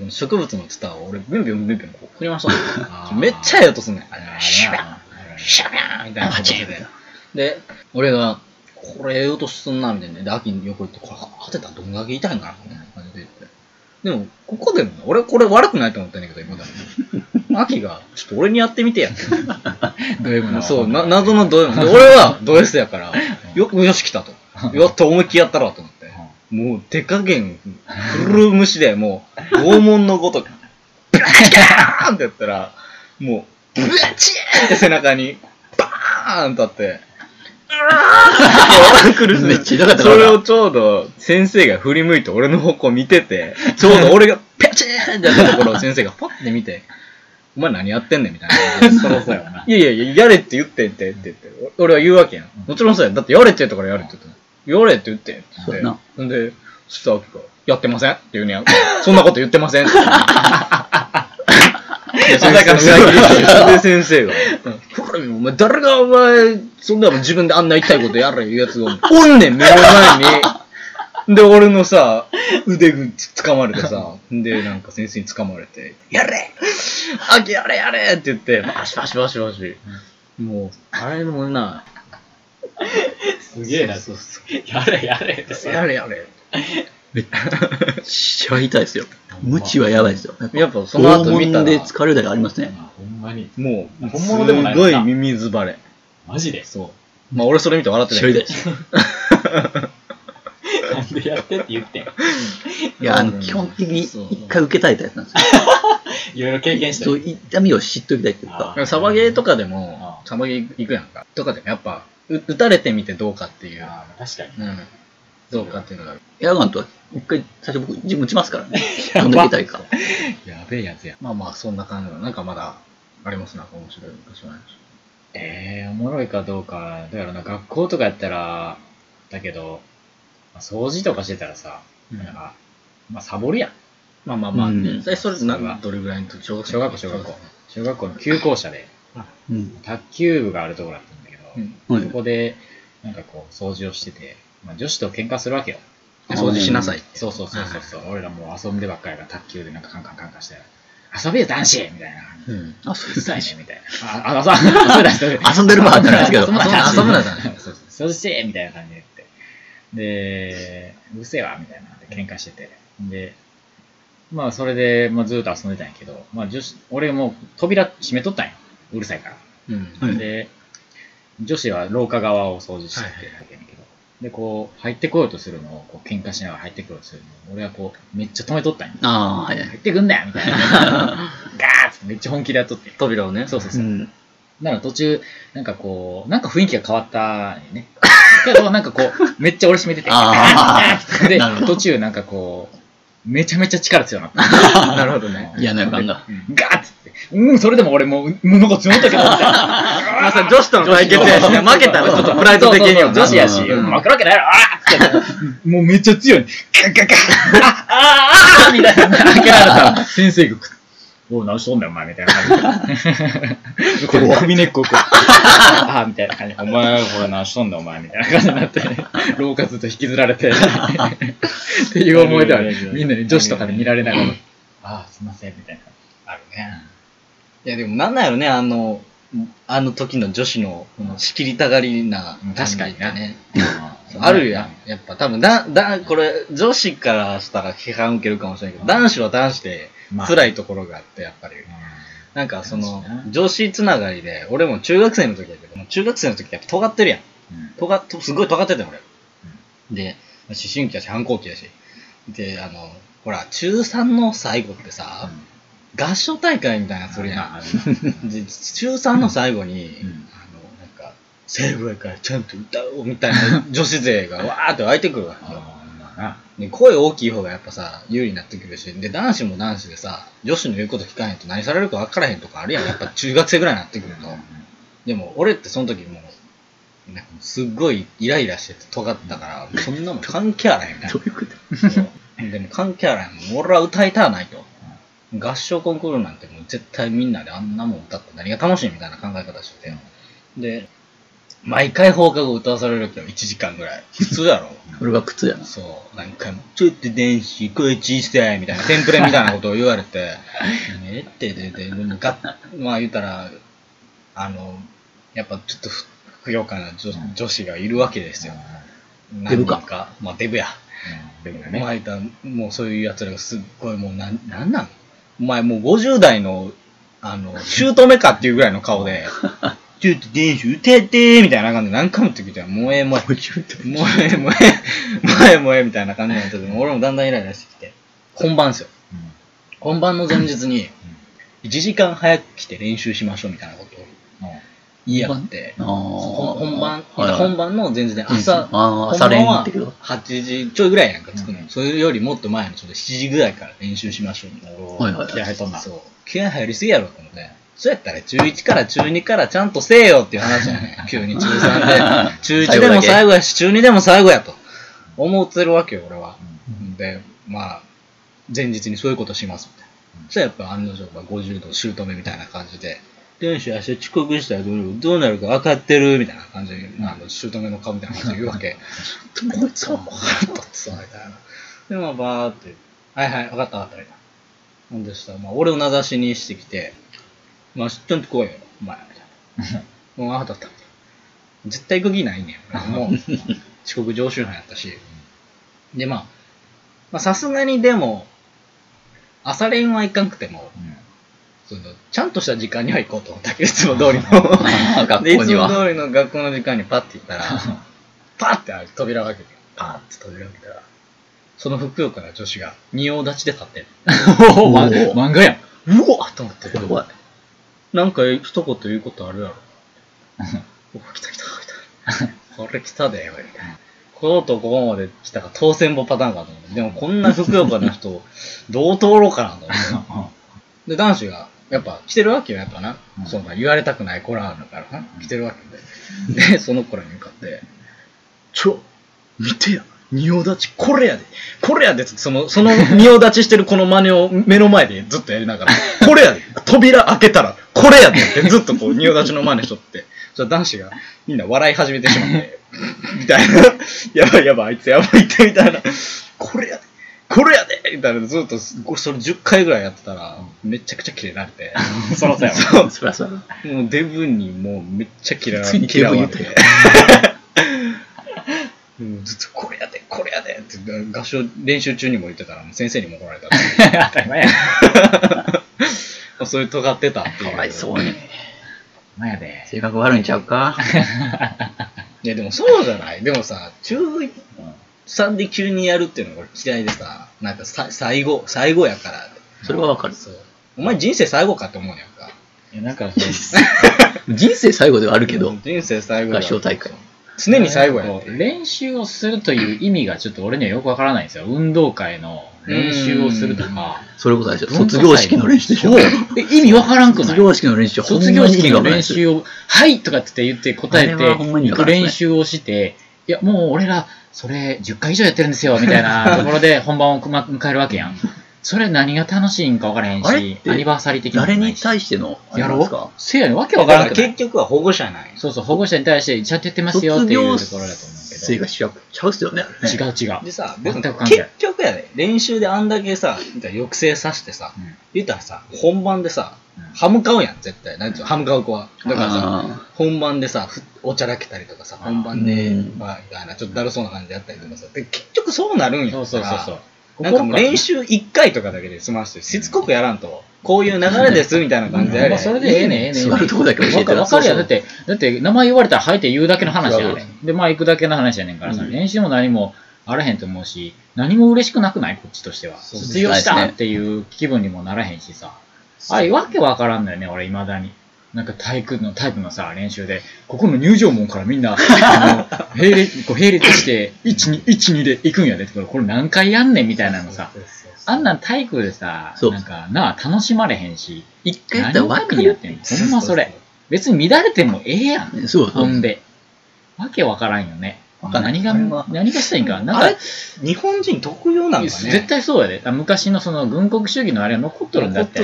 植物のツタを俺、ビュンビュンビュンビュンこう振りましためっちゃええ音すんねん。シュビャンシャビャンみたいな音してて。で、俺が、これええ音すんな、みたいな。で、秋に横行って、これ当てたらどんだけ痛いんかな、みたいな感じで言って。でも、ここでも、俺これ悪くないと思ってんだけど、今だに。秋が、ちょっと俺にやってみてやって。ド M の。そう、な謎のド M。で、俺はド S やから、よ、よし来たと。やっと思いっきりやったろと思って。もう、手加減、古虫で、もう、拷問のごとく、ブラーンってやったら、もう、ブチーンって背中に、バーンとあって、苦しい。めっちゃ痛かったそれをちょうど、先生が振り向いて俺の方向見てて、ちょうど俺が、ペチーンってやったところを先生がパッて見て、お前何やってんねんみたいな。そろそろやな。いやいやいや、やれって言ってんてって言って、お俺は言うわけやん。もちろんそうや。だってやれって言ったからやれって言ったのやれって言ってって言って。そうやほんで、そしたら秋が、やってませんって言うねやん。そんなこと言ってませんって。いや、だから裏切り先生が、ほら、お前、誰がお前、そんなもん自分であんな痛いことやれいうやつが、おんねん、目の前に。で、俺のさ、腕ぐつかまれてさ、で、なんか先生につかまれて、やれあきやれやれって言って、バシバシバシバシ。もう、あれもな、すげえな。そうそやれやれってう、やれやれ。めっちゃ痛いですよ。無知はやばいですよ。やっぱその後見たで疲れたりありますね。ほんまに。もう、本物でもないすごい耳ずばれ。マジで？そう。まあ俺それ見て笑ってないめっちゃ痛いです。なんでやってって言ってん？いや、あの、基本的に一回受けたいタイプなんですよ。いろいろ経験したそう、り。痛みを知っときたいっていうか。サバゲーとかでも、サバゲー行くやんか。とかでもやっぱ、う打たれてみてどうかっていう。あー確かに。うん。どうかっていうのが。エアガンとは一回、最初僕、自分打ちますからね。やいか。やべえやつや。まあまあ、そんな感じの。なんかまだ、ありますなんか面白い昔の話。えー、おもろいかどうか。だからな、学校とかやったら、だけど、まあ掃除とかしてたらさ、うんなんか、まあ、サボるやん。まあまあまあ、うんえそれなそれはどれぐらいの時小学校、小学校。小学校の休校舎で、うん。卓球部があるところだったんだけど、うん。はいそこで、なんかこう、掃除をしてて、まあ、女子と喧嘩するわけよ。掃除しなさいって。そうそうそうそうそう。俺らもう遊んでばっかりが卓球でなんかカンカンカンカンして、遊べよ男子みたいな。うん。あ、そううるさいねみたいな。あ、遊遊んでる場合じゃないですけど遊ぶなそうそう。掃除してみたいな感じで言って。で、うるせえわみたいなで喧嘩してて。で、まあそれで、まあ、ずっと遊んでたんやけど、まあ女子、俺もう扉閉めとったんよ。うるさいから。うん。はいで、女子は廊下側を掃除しててはいはいわけやけど、で、こう、入ってこようとするのを、こう、喧嘩しながら入ってこようとするのを、俺はこう、めっちゃ止めとったんよ。ああ、はいはい。入ってくんだよみたいな。ガーッてめっちゃ本気でやっとって。扉をね。そうそうそう。うん。だから途中、なんかこう、なんか雰囲気が変わったんよね。けど、なんかこう、めっちゃ俺閉めてて、あーで途中なんかこう、めちゃめちゃ力強くなった。なるほどね。嫌な予感が。ガーッつって、うん、それでも俺もう、もうなんか強かったけど、みたいな。まあさ、女子との対決やしね、負けたらちょっとプライド的にはな女子やし、うん負けるわけないやろ、あーって、もうめっちゃ強い。ガッガッガッ、ああああみたいな。開けられたら、先生が、おう、何しとんだよ、お前、みたいな感じで。こう首根っこをこう、ああ、みたいな感じで、お前、これ何しとんだよ、お前、みたいな感じになって、廊下ずっと引きずられて、っていう思い出は、みんなに女子とかで見られながら、ああ、すいません、みたいな。あるね。いや、でもなんなんやろね、あの、あの時の女子の、この仕切りたがりなうん感じ確かになね。あるやん。やっぱ多分だ、だ、これ、女子からしたら批判受けるかもしれないけど、男子は男子でまあ辛いところがあって、やっぱり。なんかその女子つながりで、俺も中学生の時やけど、中学生の時やっぱ尖ってるやん。尖っ、すごい尖ってたよ、俺。で、思春期やし、反抗期やし。で、あの、ほら、中3の最後ってさ、合唱大会みたいなのするやん。で中3の最後に、うんあの、なんか、最後やからちゃんと歌おうみたいな女子勢がわーって湧いてくるわけよ。で声大きい方がやっぱさ、有利になってくるし、で、男子も男子でさ、女子の言うこと聞かへんと何されるか分からへんとかあるやん。やっぱ中学生ぐらいになってくると。でも、俺ってその時もう、なんかすっごいイライラしてて尖ったから、そんなもん関係あらへんみたいな。どういうこと？でも関係あらへん。俺は歌いたないと。合唱コンクールなんてもう絶対みんなであんなもん歌って何が楽しいみたいな考え方してて。で、毎回放課後歌わされるけど1時間ぐらい。普通やろ。俺は靴やな。そう、何回も、ちょっと電子、声小さい、みたいな、テンプレみたいなことを言われて、えってで、で、でもが、まあ言ったら、あの、やっぱちょっとふふくよかな女女子がいるわけですよ。デブか。まあデブや。でもまあ言ったら、もうそういう奴らがすっごいもうなん、なんなんお前もう50代の、あの、姑かっていうぐらいの顔で、ちょっと電子歌ってみたいな感じで何回も言ってきて、もうええもうええ。もうええ、もうええ、もうええ、もうええ、みたいな感じになってて、俺もだんだんイライラしてきて、本番ですよ。本番の前日に、1時間早く来て練習しましょうみたいなことを言い合って、ああ。本本番、本番の前日で朝、ああ、朝練本番はってけど。8時ちょいぐらいやんか着くの。それよりもっと前のちょっと7時ぐらいから練習しましょうみたいな。はいはい気合入っとんな。そう。気合入りすぎやろと思って。そうやったら中1から中2からちゃんとせえよっていう話やねん。急に中3で。中1でも最後やし、中2でも最後やと。思ってるわけよ、俺は。で、まあ、前日にそういうことしますみたいな。そしたらやっぱ案の定が50度姑みたいな感じで、電子明日遅刻したらどうどうなるか分かってるみたいな感じで、あの姑の顔みたいな感じで言うわけ。こいつは。とってさ、みたいな。で、まあ、バーって、はいはい、分かった分かった、みたいな。ほんでしたら、まあ、俺を名指しにしてきて、まあ、ちゃんと来いよ、お前、みたいな。もう分かったった。絶対行く気ないねん。俺もう、遅刻常習犯やったし。で、まあ、まあ、さすがにでも、朝練はいかんくても、そのちゃんとした時間には行こうと思ったけど、いつも通りの。あ 学校には。も通りの学校の時間にパッて行ったら、パッて扉を開けて、パーって扉を開けたら、そのふくよかな女子が仁王立ちで立ってる。漫画やん。うわっと思って、怖い。なんか一言言うことあるやろ。お来た来た来た。これ来たで、みたいな。こことここまで来たから当選簿パターンかと思って。でもこんなふくよかな人、どう通ろうかなと思って。で、男子が、やっぱ来てるわけよ、やっぱな。そんな言われたくない子らだからな。来てるわけで。で、その子らに向かって、ちょ、見てや。仁王立ち、これやで。これやで。その、その仁王立ちしてるこの真似を目の前でずっとやりながら、これやで。扉開けたら、これやでってずっとこう仁王立ちの真似しとって、そしたら男子がみんな笑い始めてしまって、みたいな。やばいやばい、あいつやばいって、みたいな。これやで。これやでみたいな、ずっと、それ10回ぐらいやってたら、めちゃくちゃキレられて。そらそうやわ。そう。そりゃそうや。もうデブにもうめっちゃ嫌わついに嫌われて ずっとこれやで、これやでって合唱練習中にも言ってたらもう先生にも怒られた 当たり前やん。って。そういう尖ってたっていう。かわいそうに。まやで。性格悪いんちゃうか？いやでもそうじゃない？でもさ、中3で急にやるっていうのが俺嫌いでさ、なんかさ最後、最後やから。それはわかる。そう。お前人生最後かって思うやんか。いや、なんか、人生最後ではあるけど、人生最後や合唱大会。常に最後やんこう練習をするという意味がちょっと俺にはよくわからないんですよ。運動会の練習をするとか。それこそあれでしょ卒業式の練習でしょそう。え意味わからんくない？卒業式の練習はほんま卒に意味業式のがわからないですよ練習を、はいとかって言って答えて、あれはほんまに意味行くわからんですね練習をして、いや、もう俺ら、それ10回以上やってるんですよ、みたいな ところで本番をま迎えるわけやん。それ何が楽しいんか分からへんし、アニバーサリー的なのも誰に対してのあれやろ？うせやねんわけわだからん結局は保護者なんよそうそう、保護者に対して、ちゃんとやってますよっていうところだと思う。け生がしちゃうっすよね。あれねど。違う違う。でさ、全でもく関係ない結局やで、練習であんだけさ、言ったら抑制させてさ、うん言ったらさ、本番でさうん、歯向かうやん、絶対。なんていうの、歯向かう子は。だからさ、あ本番でさ、ふおちゃらけたりとかさ、本番で、うんまあ、みたいな、ちょっとだるそうな感じでやったりとかさ、で結局そうなるんやそうそうそうそう。なんかもう練習1回とかだけで済ませて、しつこくやらんと、こういう流れですみたいな感じでやれまあ、それでええねん、ええねん。座るとこだけ教えてわかるやん。だって、だって、名前言われたら、はいって言うだけの話やん。で、まあ、行くだけの話やねんからさ、うん練習も何もあらへんと思うし、何も嬉しくなくないこっちとしては。卒業したっていう気分にもならへんしさ。あれ、わけわからんのよね、俺、未だに。なんか体育の、タイプのさ、練習で、ここの入場門からみんな、あの、並列、こう並列して、1、2、1、2で行くんやで。これ何回やんねんみたいなのさ。あんなん体育でさ、なんかなあ、楽しまれへんし、一回やったら分かるためにやってんのほんまそれ。別に乱れてもええやん。ねそう。ほんで。わけわからんよね。何が何がしたらいいんか。なんあかれ、日本人特有なんかね。絶対そうやで。あ昔のその軍国主義のあれは残っとるんだって。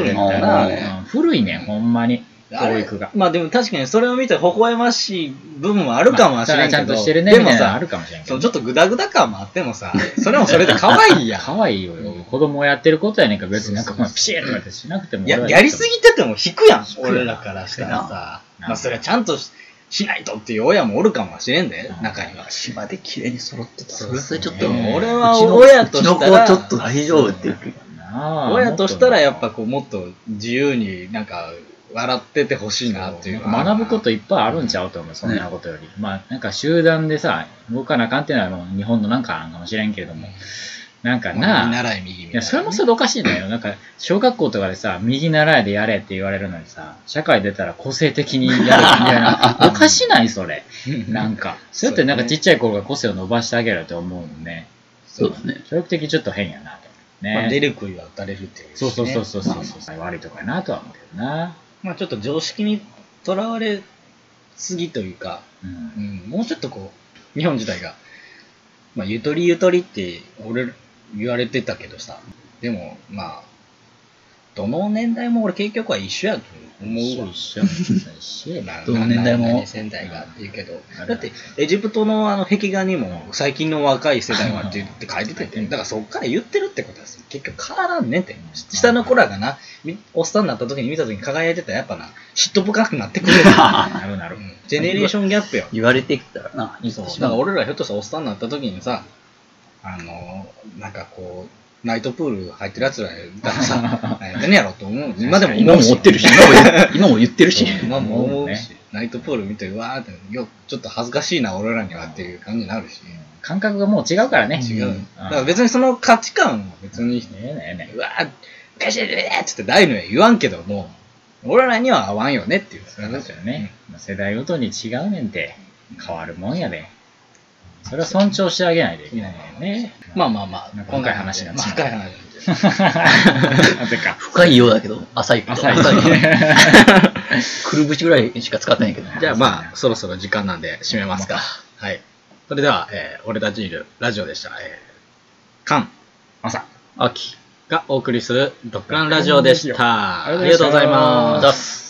古いねん、ほんまに。教育が。まあでも確かにそれを見て微笑ましい部分もあるかもしれんけど、まあちゃんとしてるね、でもみたいなのあさる、かもしれんけどそのち。ょっとグダグダ感もあってもさ、それもそれで可愛いやん。可愛いよ。子供やってることやねんから別になんかピシッとかってしなくてもややりすぎてても引くやん、俺らからしたらさ。なまあそれはちゃんとししないとっていう親もおるかもしれんでう、ん中には。島で綺麗に揃ってた。それちょっと、俺は親としたらうちの子ちょっと大丈夫っていう。親としたらやっぱこうもっと自由になんか笑っててほしいなっていう学ぶこといっぱいあるんちゃうと思う、そんなことより。まあ、なんか集団でさ、動かなあかんっていうのはもう日本のなんかかもしれんけれども、なんか見なあ、習い右いや、それもそれでおかしいんだよ。なんか、小学校とかでさ、右習いでやれって言われるのにさ、社会出たら個性的にやるみたいな、おかしないそれ。なんか。そうやってなんかちっちゃい頃が個性を伸ばしてあげると思うのね。そうですね。教育的にちょっと変やなとね。まあ出る杭は打たれるっていう、ね。そうそうそうそうそうそう、悪いとこやなとは思うけどな。まあちょっと常識にとらわれすぎというか、うん。うん、もうちょっとこう、日本自体が、まあゆとりゆとりって俺言われてたけどさ、でもまあ、どの年代も俺結局は一緒やと思うわ。一緒一緒やななどの年代もな何世代がって言うけど、うんだってエジプトのあの壁画にも最近の若い世代はって言って書いてて、だからそっから言ってるってことです結局変わらんねんって。下の子らがな、みおっさんになった時に見た時に輝いてたらやっぱな、嫉妬深くなってくる。なるなるう。んジェネレーションギャップよ。言われてきたらな、そう。だから俺らひょっとしたらおっさんになった時にさ、あの、なんかこう、ナイトプール入ってる奴らがさ、何やってんねやろと思う。今でも今思うし。も追ってるし、今も言今も言ってるし。今も思うねし、ナイトプール見て、うわーって、よちょっと恥ずかしいな、俺らにはっていう感じになるし。感覚がもう違うからね。違う。んだから別にその価値観は別に、ねえねえねえうわー、ガシャでーっつって大のや言わんけども、俺らには合わんよねっていう。そういうことよね。まあ世代ごとに違うねんて。変わるもんやで。それは尊重してあげないといけないよね。まあまあまあ、今回話になっまあちゃう深い話。なぜか。深いようだけど、浅いけど。浅い深くるぶしぐらいしか使ってないけど。じゃあまあ、そろそろ時間なんで締めますか。はい。それでは、えー俺たちいるラジオでした。えー、カン朝。秋。がお送りするドッグランラジオでした。ありがとうございます。